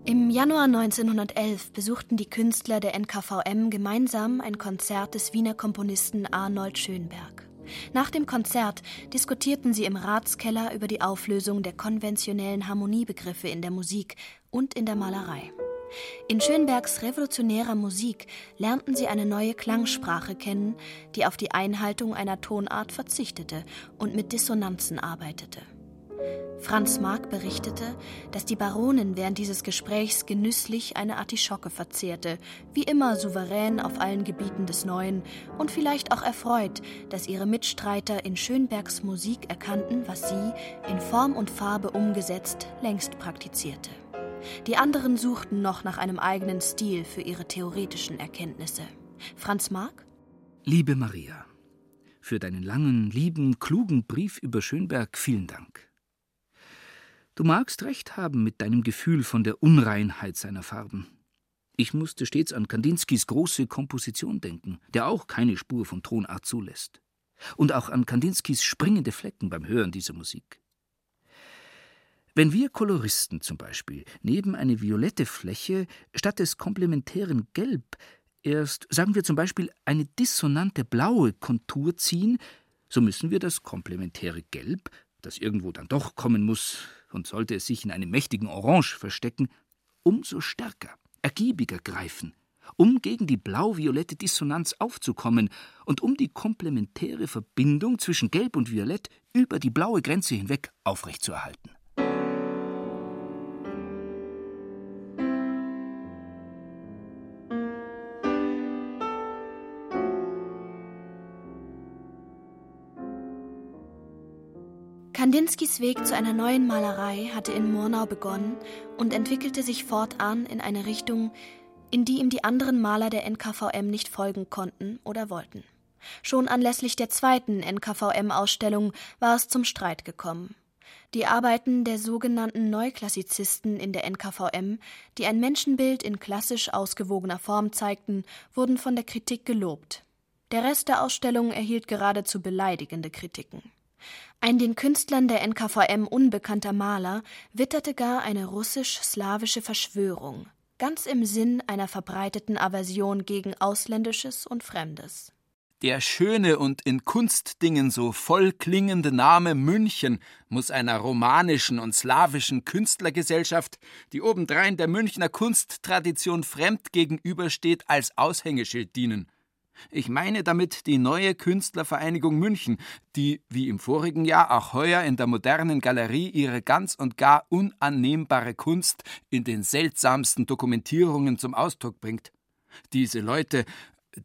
Im Januar 1911 besuchten die Künstler der NKVM gemeinsam ein Konzert des Wiener Komponisten Arnold Schönberg. Nach dem Konzert diskutierten sie im Ratskeller über die Auflösung der konventionellen Harmoniebegriffe in der Musik und in der Malerei. In Schönbergs revolutionärer Musik lernten sie eine neue Klangsprache kennen, die auf die Einhaltung einer Tonart verzichtete und mit Dissonanzen arbeitete. Franz Mark berichtete, dass die Baronin während dieses Gesprächs genüsslich eine Artischocke verzehrte, wie immer souverän auf allen Gebieten des Neuen und vielleicht auch erfreut, dass ihre Mitstreiter in Schönbergs Musik erkannten, was sie, in Form und Farbe umgesetzt, längst praktizierte. Die anderen suchten noch nach einem eigenen Stil für ihre theoretischen Erkenntnisse. Franz Mark? Liebe Maria, für deinen langen, lieben, klugen Brief über Schönberg vielen Dank. Du magst recht haben mit deinem Gefühl von der Unreinheit seiner Farben. Ich musste stets an Kandinskys große Komposition denken, der auch keine Spur von Tonart zulässt. Und auch an Kandinskys springende Flecken beim Hören dieser Musik. Wenn wir Koloristen zum Beispiel neben eine violette Fläche statt des komplementären Gelb erst, sagen wir zum Beispiel, eine dissonante blaue Kontur ziehen, so müssen wir das komplementäre Gelb, das irgendwo dann doch kommen muss, und sollte es sich in einem mächtigen Orange verstecken, umso stärker, ergiebiger greifen, um gegen die blau-violette Dissonanz aufzukommen und um die komplementäre Verbindung zwischen Gelb und Violett über die blaue Grenze hinweg aufrechtzuerhalten. Kandinskys Weg zu einer neuen Malerei hatte in Murnau begonnen und entwickelte sich fortan in eine Richtung, in die ihm die anderen Maler der NKVM nicht folgen konnten oder wollten. Schon anlässlich der zweiten NKVM-Ausstellung war es zum Streit gekommen. Die Arbeiten der sogenannten Neuklassizisten in der NKVM, die ein Menschenbild in klassisch ausgewogener Form zeigten, wurden von der Kritik gelobt. Der Rest der Ausstellung erhielt geradezu beleidigende Kritiken. Ein den Künstlern der NKVM unbekannter Maler witterte gar eine russisch-slawische Verschwörung, ganz im Sinn einer verbreiteten Aversion gegen Ausländisches und Fremdes. Der schöne und in Kunstdingen so voll klingende Name München muss einer romanischen und slawischen Künstlergesellschaft, die obendrein der Münchner Kunsttradition fremd gegenübersteht, als Aushängeschild dienen. Ich meine damit die neue Künstlervereinigung München, die wie im vorigen Jahr auch heuer in der modernen Galerie ihre ganz und gar unannehmbare Kunst in den seltsamsten Dokumentierungen zum Ausdruck bringt. Diese Leute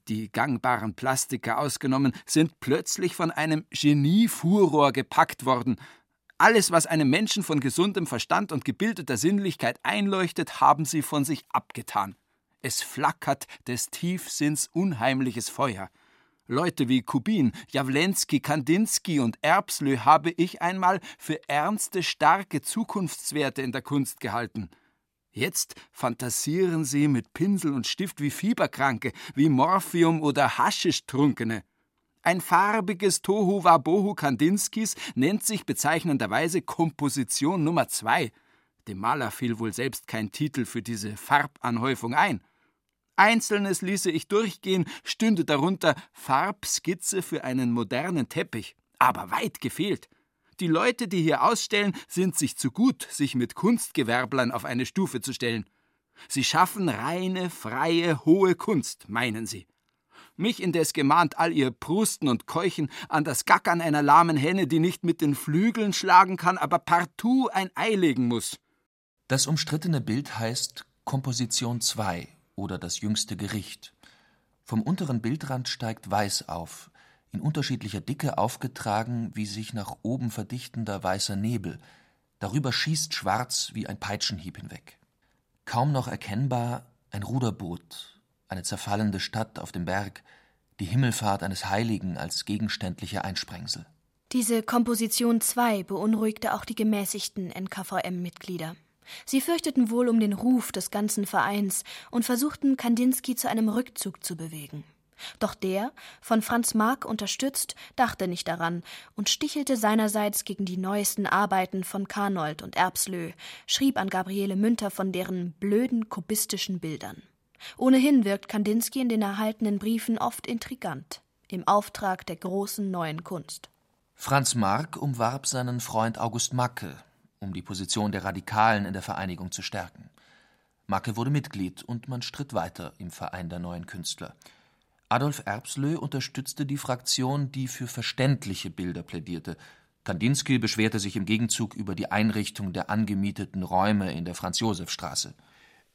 die gangbaren Plastiker ausgenommen, sind plötzlich von einem Geniefuror gepackt worden. Alles, was einem Menschen von gesundem Verstand und gebildeter Sinnlichkeit einleuchtet, haben sie von sich abgetan. Es flackert des Tiefsinns unheimliches Feuer. Leute wie Kubin, Jawlensky, Kandinsky und Erbslö habe ich einmal für ernste, starke Zukunftswerte in der Kunst gehalten. Jetzt fantasieren sie mit Pinsel und Stift wie Fieberkranke, wie Morphium- oder Haschisch-Trunkene. Ein farbiges Tohu Wabohu Kandinskis nennt sich bezeichnenderweise Komposition Nummer zwei. Dem Maler fiel wohl selbst kein Titel für diese Farbanhäufung ein. Einzelnes ließe ich durchgehen, stünde darunter Farbskizze für einen modernen Teppich. Aber weit gefehlt. Die Leute, die hier ausstellen, sind sich zu gut, sich mit Kunstgewerblern auf eine Stufe zu stellen. Sie schaffen reine, freie, hohe Kunst, meinen sie. Mich indes gemahnt all ihr Prusten und Keuchen an das Gackern einer lahmen Henne, die nicht mit den Flügeln schlagen kann, aber partout ein Ei legen muss. Das umstrittene Bild heißt Komposition 2 oder das jüngste Gericht. Vom unteren Bildrand steigt Weiß auf, in unterschiedlicher Dicke aufgetragen wie sich nach oben verdichtender weißer Nebel, darüber schießt schwarz wie ein Peitschenhieb hinweg. Kaum noch erkennbar ein Ruderboot, eine zerfallende Stadt auf dem Berg, die Himmelfahrt eines Heiligen als gegenständlicher Einsprengsel. Diese Komposition 2 beunruhigte auch die gemäßigten NKVM-Mitglieder. Sie fürchteten wohl um den Ruf des ganzen Vereins und versuchten Kandinsky zu einem Rückzug zu bewegen. Doch der, von Franz Marc unterstützt, dachte nicht daran und stichelte seinerseits gegen die neuesten Arbeiten von Karnold und Erbslö, schrieb an Gabriele Münter von deren blöden kubistischen Bildern. Ohnehin wirkt Kandinsky in den erhaltenen Briefen oft intrigant, im Auftrag der großen neuen Kunst. Franz Marc umwarb seinen Freund August Macke, um die Position der Radikalen in der Vereinigung zu stärken. Macke wurde Mitglied und man stritt weiter im Verein der neuen Künstler. Adolf Erbslö unterstützte die Fraktion, die für verständliche Bilder plädierte. Kandinsky beschwerte sich im Gegenzug über die Einrichtung der angemieteten Räume in der Franz-Josef-Straße.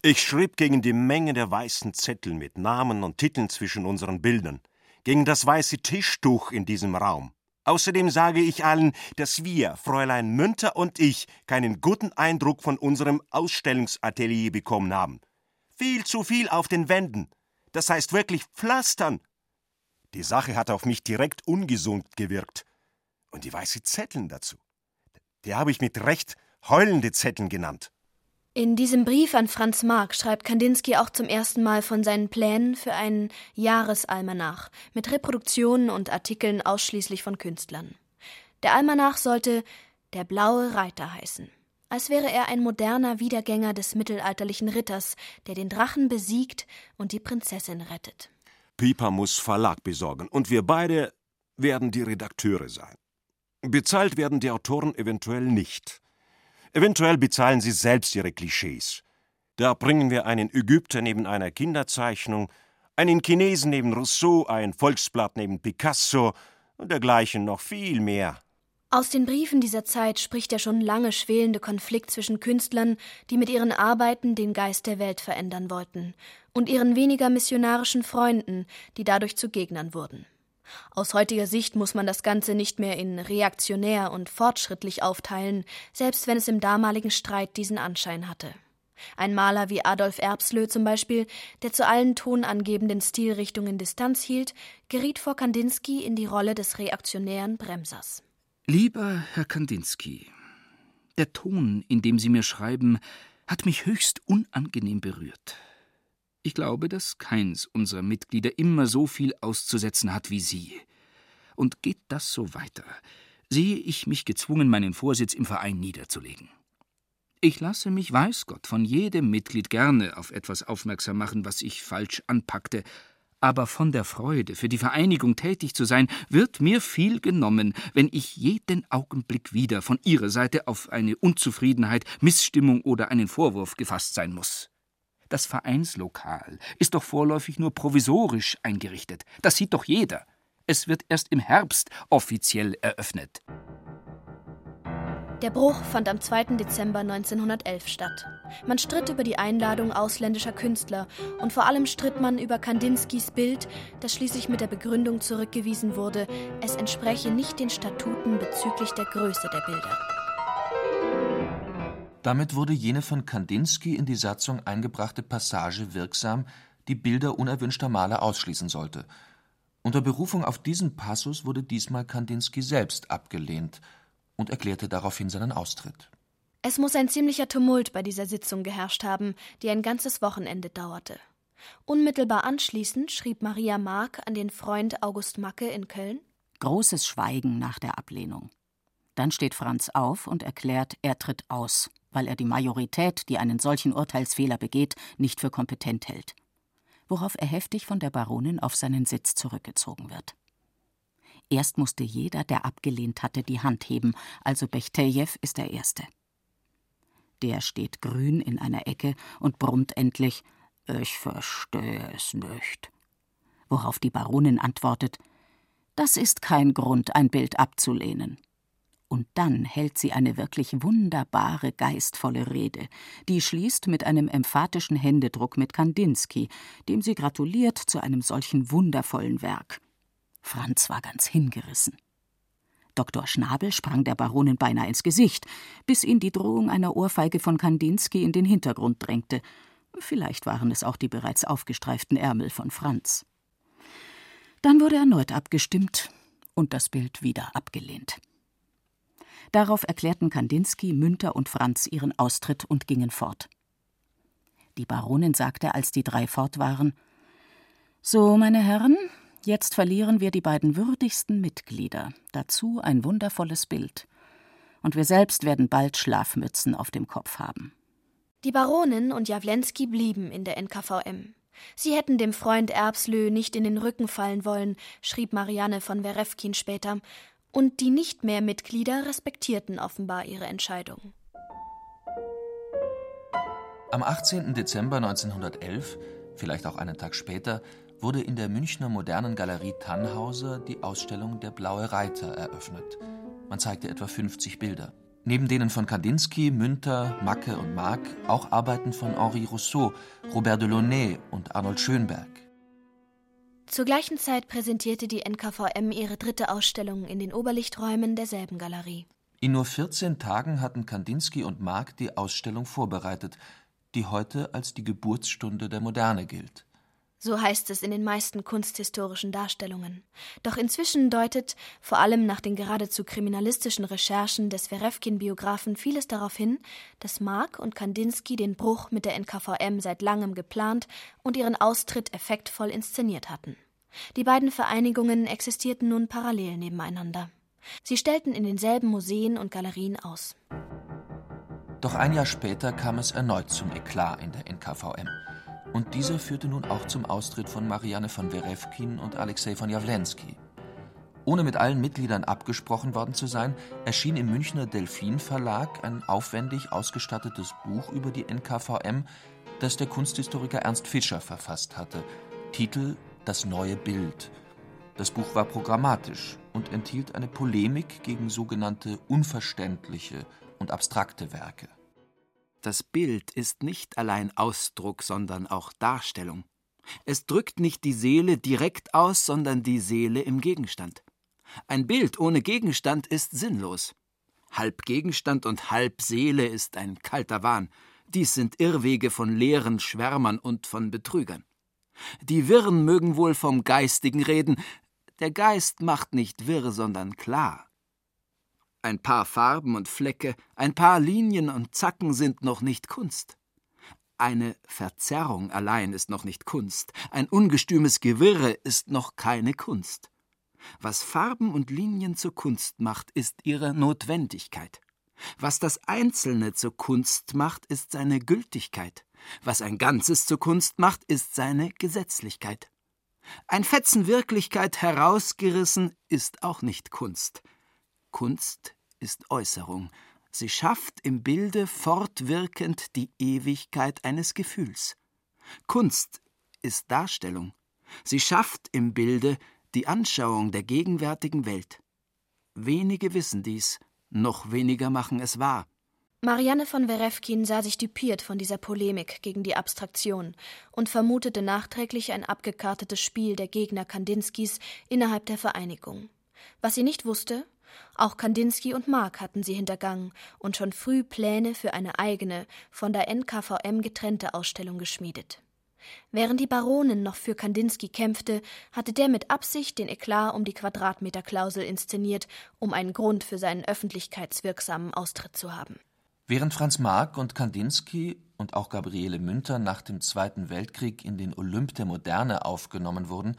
Ich schrieb gegen die Menge der weißen Zettel mit Namen und Titeln zwischen unseren Bildern, gegen das weiße Tischtuch in diesem Raum. Außerdem sage ich allen, dass wir, Fräulein Münter und ich, keinen guten Eindruck von unserem Ausstellungsatelier bekommen haben. Viel zu viel auf den Wänden. Das heißt wirklich pflastern. Die Sache hat auf mich direkt ungesund gewirkt. Und die weiße Zetteln dazu. Die habe ich mit Recht heulende Zetteln genannt. In diesem Brief an Franz Marc schreibt Kandinsky auch zum ersten Mal von seinen Plänen für einen Jahresalmanach mit Reproduktionen und Artikeln ausschließlich von Künstlern. Der Almanach sollte Der blaue Reiter heißen als wäre er ein moderner Wiedergänger des mittelalterlichen Ritters, der den Drachen besiegt und die Prinzessin rettet. Pieper muss Verlag besorgen und wir beide werden die Redakteure sein. Bezahlt werden die Autoren eventuell nicht. Eventuell bezahlen sie selbst ihre Klischees. Da bringen wir einen Ägypter neben einer Kinderzeichnung, einen Chinesen neben Rousseau, ein Volksblatt neben Picasso und dergleichen noch viel mehr. Aus den Briefen dieser Zeit spricht der schon lange schwelende Konflikt zwischen Künstlern, die mit ihren Arbeiten den Geist der Welt verändern wollten, und ihren weniger missionarischen Freunden, die dadurch zu Gegnern wurden. Aus heutiger Sicht muss man das Ganze nicht mehr in reaktionär und fortschrittlich aufteilen, selbst wenn es im damaligen Streit diesen Anschein hatte. Ein Maler wie Adolf Erbslö zum Beispiel, der zu allen tonangebenden Stilrichtungen Distanz hielt, geriet vor Kandinsky in die Rolle des reaktionären Bremsers. Lieber Herr Kandinsky, der Ton, in dem Sie mir schreiben, hat mich höchst unangenehm berührt. Ich glaube, dass keins unserer Mitglieder immer so viel auszusetzen hat wie Sie. Und geht das so weiter, sehe ich mich gezwungen, meinen Vorsitz im Verein niederzulegen. Ich lasse mich, weiß Gott, von jedem Mitglied gerne auf etwas aufmerksam machen, was ich falsch anpackte, Aber von der Freude, für die Vereinigung tätig zu sein, wird mir viel genommen, wenn ich jeden Augenblick wieder von Ihrer Seite auf eine Unzufriedenheit, Missstimmung oder einen Vorwurf gefasst sein muss. Das Vereinslokal ist doch vorläufig nur provisorisch eingerichtet. Das sieht doch jeder. Es wird erst im Herbst offiziell eröffnet. Der Bruch fand am 2. Dezember 1911 statt. Man stritt über die Einladung ausländischer Künstler und vor allem stritt man über Kandinskis Bild, das schließlich mit der Begründung zurückgewiesen wurde, es entspreche nicht den Statuten bezüglich der Größe der Bilder. Damit wurde jene von Kandinsky in die Satzung eingebrachte Passage wirksam, die Bilder unerwünschter Maler ausschließen sollte. Unter Berufung auf diesen Passus wurde diesmal Kandinsky selbst abgelehnt – und erklärte daraufhin seinen Austritt. Es muss ein ziemlicher Tumult bei dieser Sitzung geherrscht haben, die ein ganzes Wochenende dauerte. Unmittelbar anschließend schrieb Maria Mark an den Freund August Macke in Köln Großes Schweigen nach der Ablehnung. Dann steht Franz auf und erklärt, er tritt aus, weil er die Majorität, die einen solchen Urteilsfehler begeht, nicht für kompetent hält. Worauf er heftig von der Baronin auf seinen Sitz zurückgezogen wird. Erst musste jeder, der abgelehnt hatte, die Hand heben, also Bechtejew ist der Erste. Der steht grün in einer Ecke und brummt endlich Ich verstehe es nicht. Worauf die Baronin antwortet Das ist kein Grund, ein Bild abzulehnen. Und dann hält sie eine wirklich wunderbare, geistvolle Rede, die schließt mit einem emphatischen Händedruck mit Kandinsky, dem sie gratuliert zu einem solchen wundervollen Werk. Franz war ganz hingerissen. Dr. Schnabel sprang der Baronin beinahe ins Gesicht, bis ihn die Drohung einer Ohrfeige von Kandinsky in den Hintergrund drängte. Vielleicht waren es auch die bereits aufgestreiften Ärmel von Franz. Dann wurde erneut abgestimmt und das Bild wieder abgelehnt. Darauf erklärten Kandinsky, Münter und Franz ihren Austritt und gingen fort. Die Baronin sagte, als die drei fort waren: So, meine Herren, Jetzt verlieren wir die beiden würdigsten Mitglieder, dazu ein wundervolles Bild. Und wir selbst werden bald Schlafmützen auf dem Kopf haben. Die Baronin und Jawlensky blieben in der NKVM. Sie hätten dem Freund Erbslö nicht in den Rücken fallen wollen, schrieb Marianne von Werefkin später, und die nicht mehr Mitglieder respektierten offenbar ihre Entscheidung. Am 18. Dezember 1911, vielleicht auch einen Tag später, wurde in der Münchner Modernen Galerie Tannhauser die Ausstellung Der blaue Reiter eröffnet. Man zeigte etwa 50 Bilder. Neben denen von Kandinsky, Münter, Macke und Mark auch Arbeiten von Henri Rousseau, Robert Delaunay und Arnold Schönberg. Zur gleichen Zeit präsentierte die NKVM ihre dritte Ausstellung in den Oberlichträumen derselben Galerie. In nur 14 Tagen hatten Kandinsky und Mark die Ausstellung vorbereitet, die heute als die Geburtsstunde der Moderne gilt. So heißt es in den meisten kunsthistorischen Darstellungen. Doch inzwischen deutet, vor allem nach den geradezu kriminalistischen Recherchen des Werefkin-Biografen, vieles darauf hin, dass Mark und Kandinsky den Bruch mit der NKVM seit langem geplant und ihren Austritt effektvoll inszeniert hatten. Die beiden Vereinigungen existierten nun parallel nebeneinander. Sie stellten in denselben Museen und Galerien aus. Doch ein Jahr später kam es erneut zum Eklat in der NKVM. Und dieser führte nun auch zum Austritt von Marianne von Werefkin und Alexei von Jawlensky. Ohne mit allen Mitgliedern abgesprochen worden zu sein, erschien im Münchner Delphin Verlag ein aufwendig ausgestattetes Buch über die NKVM, das der Kunsthistoriker Ernst Fischer verfasst hatte. Titel Das neue Bild. Das Buch war programmatisch und enthielt eine Polemik gegen sogenannte unverständliche und abstrakte Werke. Das Bild ist nicht allein Ausdruck, sondern auch Darstellung. Es drückt nicht die Seele direkt aus, sondern die Seele im Gegenstand. Ein Bild ohne Gegenstand ist sinnlos. Halb Gegenstand und halb Seele ist ein kalter Wahn. Dies sind Irrwege von leeren Schwärmern und von Betrügern. Die Wirren mögen wohl vom Geistigen reden, der Geist macht nicht wirr, sondern klar. Ein paar Farben und Flecke, ein paar Linien und Zacken sind noch nicht Kunst. Eine Verzerrung allein ist noch nicht Kunst, ein ungestümes Gewirre ist noch keine Kunst. Was Farben und Linien zur Kunst macht, ist ihre Notwendigkeit. Was das Einzelne zur Kunst macht, ist seine Gültigkeit. Was ein Ganzes zur Kunst macht, ist seine Gesetzlichkeit. Ein Fetzen Wirklichkeit herausgerissen ist auch nicht Kunst. Kunst ist Äußerung. Sie schafft im Bilde fortwirkend die Ewigkeit eines Gefühls. Kunst ist Darstellung. Sie schafft im Bilde die Anschauung der gegenwärtigen Welt. Wenige wissen dies, noch weniger machen es wahr. Marianne von Werefkin sah sich düpiert von dieser Polemik gegen die Abstraktion und vermutete nachträglich ein abgekartetes Spiel der Gegner Kandinskis innerhalb der Vereinigung. Was sie nicht wusste, auch Kandinsky und Mark hatten sie hintergangen und schon früh Pläne für eine eigene, von der NKVM getrennte Ausstellung geschmiedet. Während die Baronin noch für Kandinsky kämpfte, hatte der mit Absicht den Eklat um die Quadratmeterklausel inszeniert, um einen Grund für seinen öffentlichkeitswirksamen Austritt zu haben. Während Franz Marc und Kandinsky und auch Gabriele Münter nach dem Zweiten Weltkrieg in den Olymp der Moderne aufgenommen wurden,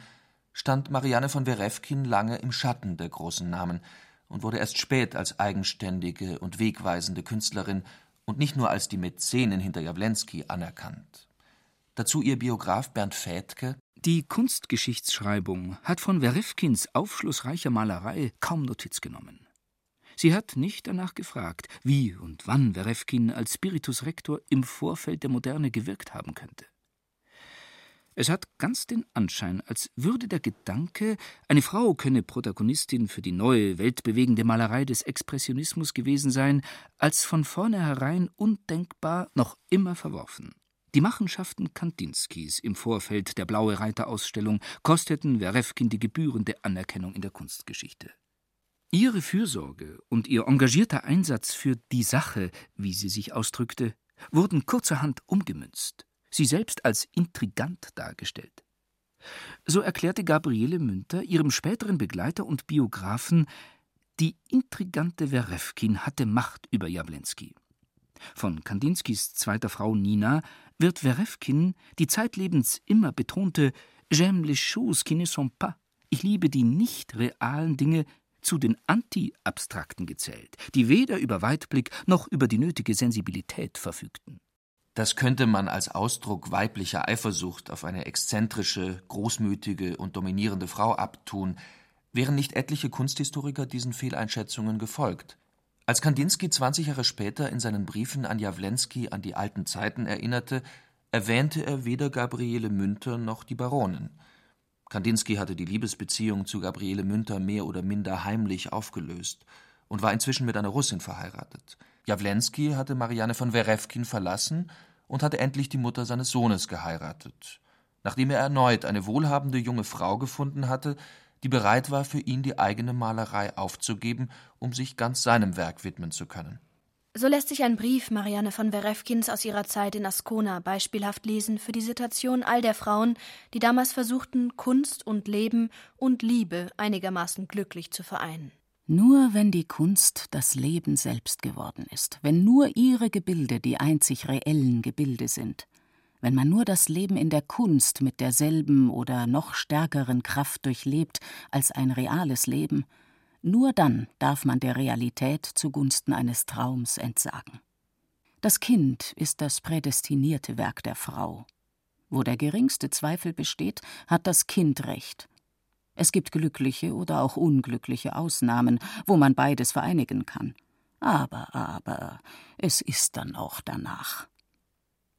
stand Marianne von Werefkin lange im Schatten der großen Namen und wurde erst spät als eigenständige und wegweisende Künstlerin und nicht nur als die Mäzenin hinter Jawlensky anerkannt. Dazu ihr Biograf Bernd Fädke Die Kunstgeschichtsschreibung hat von Werefkins aufschlussreicher Malerei kaum Notiz genommen. Sie hat nicht danach gefragt, wie und wann Werefkin als Spiritus Rector im Vorfeld der Moderne gewirkt haben könnte. Es hat ganz den Anschein, als würde der Gedanke, eine Frau könne Protagonistin für die neue, weltbewegende Malerei des Expressionismus gewesen sein, als von vornherein undenkbar noch immer verworfen. Die Machenschaften Kandinskis im Vorfeld der Blaue Reiter-Ausstellung kosteten Werefkin die gebührende Anerkennung in der Kunstgeschichte. Ihre Fürsorge und ihr engagierter Einsatz für die Sache, wie sie sich ausdrückte, wurden kurzerhand umgemünzt, sie selbst als intrigant dargestellt. So erklärte Gabriele Münter ihrem späteren Begleiter und Biografen, die intrigante Werefkin hatte Macht über Jawlensky. Von Kandinskis zweiter Frau Nina wird Werefkin, die zeitlebens immer betonte J'aime les choses qui ne sont pas, ich liebe die nicht realen Dinge, zu den Anti-Abstrakten gezählt, die weder über Weitblick noch über die nötige Sensibilität verfügten. Das könnte man als Ausdruck weiblicher Eifersucht auf eine exzentrische, großmütige und dominierende Frau abtun, wären nicht etliche Kunsthistoriker diesen Fehleinschätzungen gefolgt. Als Kandinsky 20 Jahre später in seinen Briefen an Jawlensky an die alten Zeiten erinnerte, erwähnte er weder Gabriele Münter noch die Baronin. Kandinsky hatte die Liebesbeziehung zu Gabriele Münter mehr oder minder heimlich aufgelöst und war inzwischen mit einer Russin verheiratet. Jawlensky hatte Marianne von Werefkin verlassen und hatte endlich die Mutter seines Sohnes geheiratet, nachdem er erneut eine wohlhabende junge Frau gefunden hatte, die bereit war, für ihn die eigene Malerei aufzugeben, um sich ganz seinem Werk widmen zu können. So lässt sich ein Brief Marianne von Werefkins aus ihrer Zeit in Ascona beispielhaft lesen für die Situation all der Frauen, die damals versuchten, Kunst und Leben und Liebe einigermaßen glücklich zu vereinen. Nur wenn die Kunst das Leben selbst geworden ist, wenn nur ihre Gebilde die einzig reellen Gebilde sind, wenn man nur das Leben in der Kunst mit derselben oder noch stärkeren Kraft durchlebt als ein reales Leben, nur dann darf man der Realität zugunsten eines Traums entsagen. Das Kind ist das prädestinierte Werk der Frau. Wo der geringste Zweifel besteht, hat das Kind Recht. Es gibt glückliche oder auch unglückliche Ausnahmen, wo man beides vereinigen kann. Aber, aber, es ist dann auch danach.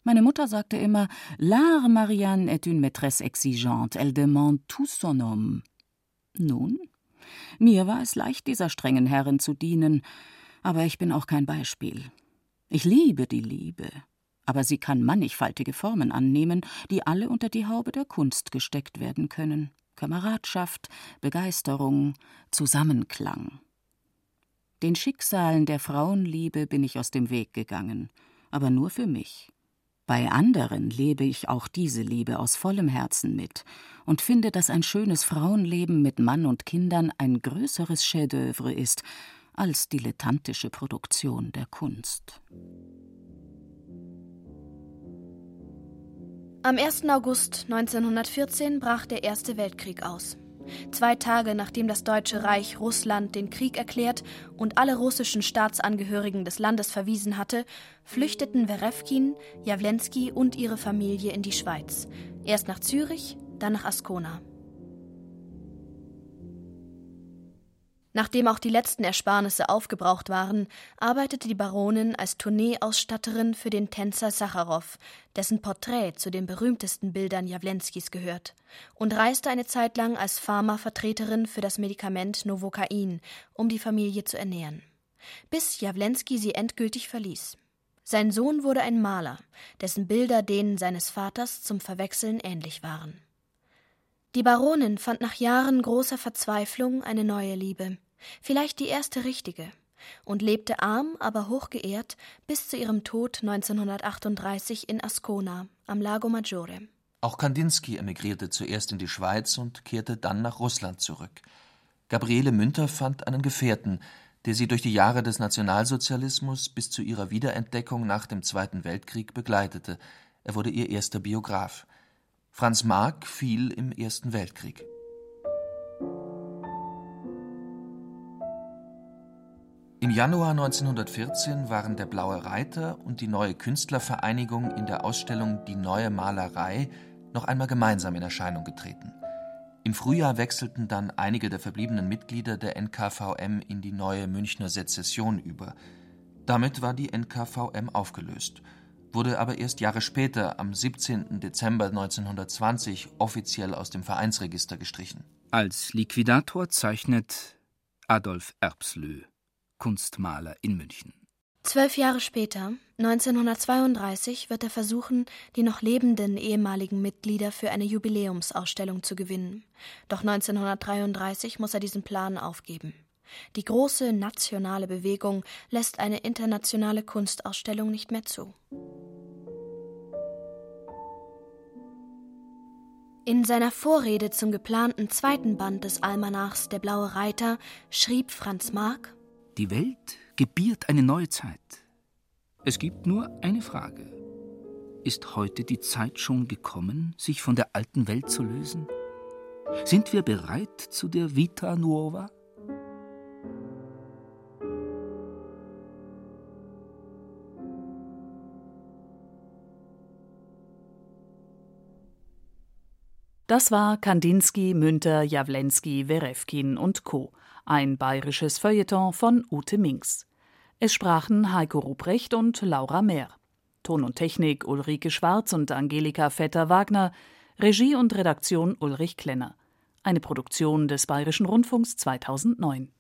Meine Mutter sagte immer, L'art Marianne est une maîtresse exigeante, elle demande tout son homme. Nun, mir war es leicht, dieser strengen Herrin zu dienen, aber ich bin auch kein Beispiel. Ich liebe die Liebe, aber sie kann mannigfaltige Formen annehmen, die alle unter die Haube der Kunst gesteckt werden können. Kameradschaft, Begeisterung, Zusammenklang. Den Schicksalen der Frauenliebe bin ich aus dem Weg gegangen, aber nur für mich. Bei anderen lebe ich auch diese Liebe aus vollem Herzen mit und finde, dass ein schönes Frauenleben mit Mann und Kindern ein größeres Chef-d'œuvre ist als dilettantische Produktion der Kunst. Am 1. August 1914 brach der Erste Weltkrieg aus. Zwei Tage nachdem das Deutsche Reich Russland den Krieg erklärt und alle russischen Staatsangehörigen des Landes verwiesen hatte, flüchteten Werefkin, Jawlensky und ihre Familie in die Schweiz. Erst nach Zürich, dann nach Ascona. Nachdem auch die letzten Ersparnisse aufgebraucht waren, arbeitete die Baronin als Tourneeausstatterin für den Tänzer Sacharow, dessen Porträt zu den berühmtesten Bildern Jawlenskis gehört, und reiste eine Zeit lang als Pharmavertreterin für das Medikament Novocain, um die Familie zu ernähren. Bis Jawlenski sie endgültig verließ. Sein Sohn wurde ein Maler, dessen Bilder denen seines Vaters zum Verwechseln ähnlich waren. Die Baronin fand nach Jahren großer Verzweiflung eine neue Liebe, vielleicht die erste richtige, und lebte arm, aber hochgeehrt bis zu ihrem Tod 1938 in Ascona am Lago Maggiore. Auch Kandinsky emigrierte zuerst in die Schweiz und kehrte dann nach Russland zurück. Gabriele Münter fand einen Gefährten, der sie durch die Jahre des Nationalsozialismus bis zu ihrer Wiederentdeckung nach dem Zweiten Weltkrieg begleitete. Er wurde ihr erster Biograf. Franz Marc fiel im Ersten Weltkrieg. Im Januar 1914 waren der Blaue Reiter und die Neue Künstlervereinigung in der Ausstellung Die neue Malerei noch einmal gemeinsam in Erscheinung getreten. Im Frühjahr wechselten dann einige der verbliebenen Mitglieder der NKVM in die neue Münchner Sezession über. Damit war die NKVM aufgelöst wurde aber erst Jahre später, am 17. Dezember 1920, offiziell aus dem Vereinsregister gestrichen. Als Liquidator zeichnet Adolf Erbslö, Kunstmaler in München. Zwölf Jahre später, 1932, wird er versuchen, die noch lebenden ehemaligen Mitglieder für eine Jubiläumsausstellung zu gewinnen. Doch 1933 muss er diesen Plan aufgeben. Die große nationale Bewegung lässt eine internationale Kunstausstellung nicht mehr zu. In seiner Vorrede zum geplanten zweiten Band des Almanachs Der blaue Reiter schrieb Franz Marc Die Welt gebiert eine neue Zeit. Es gibt nur eine Frage. Ist heute die Zeit schon gekommen, sich von der alten Welt zu lösen? Sind wir bereit zu der Vita Nuova? Das war Kandinsky, Münter, Jawlensky, Werewkin und Co., ein bayerisches Feuilleton von Ute Minks. Es sprachen Heiko Ruprecht und Laura Mehr. Ton und Technik Ulrike Schwarz und Angelika Vetter-Wagner, Regie und Redaktion Ulrich Klenner. Eine Produktion des Bayerischen Rundfunks 2009.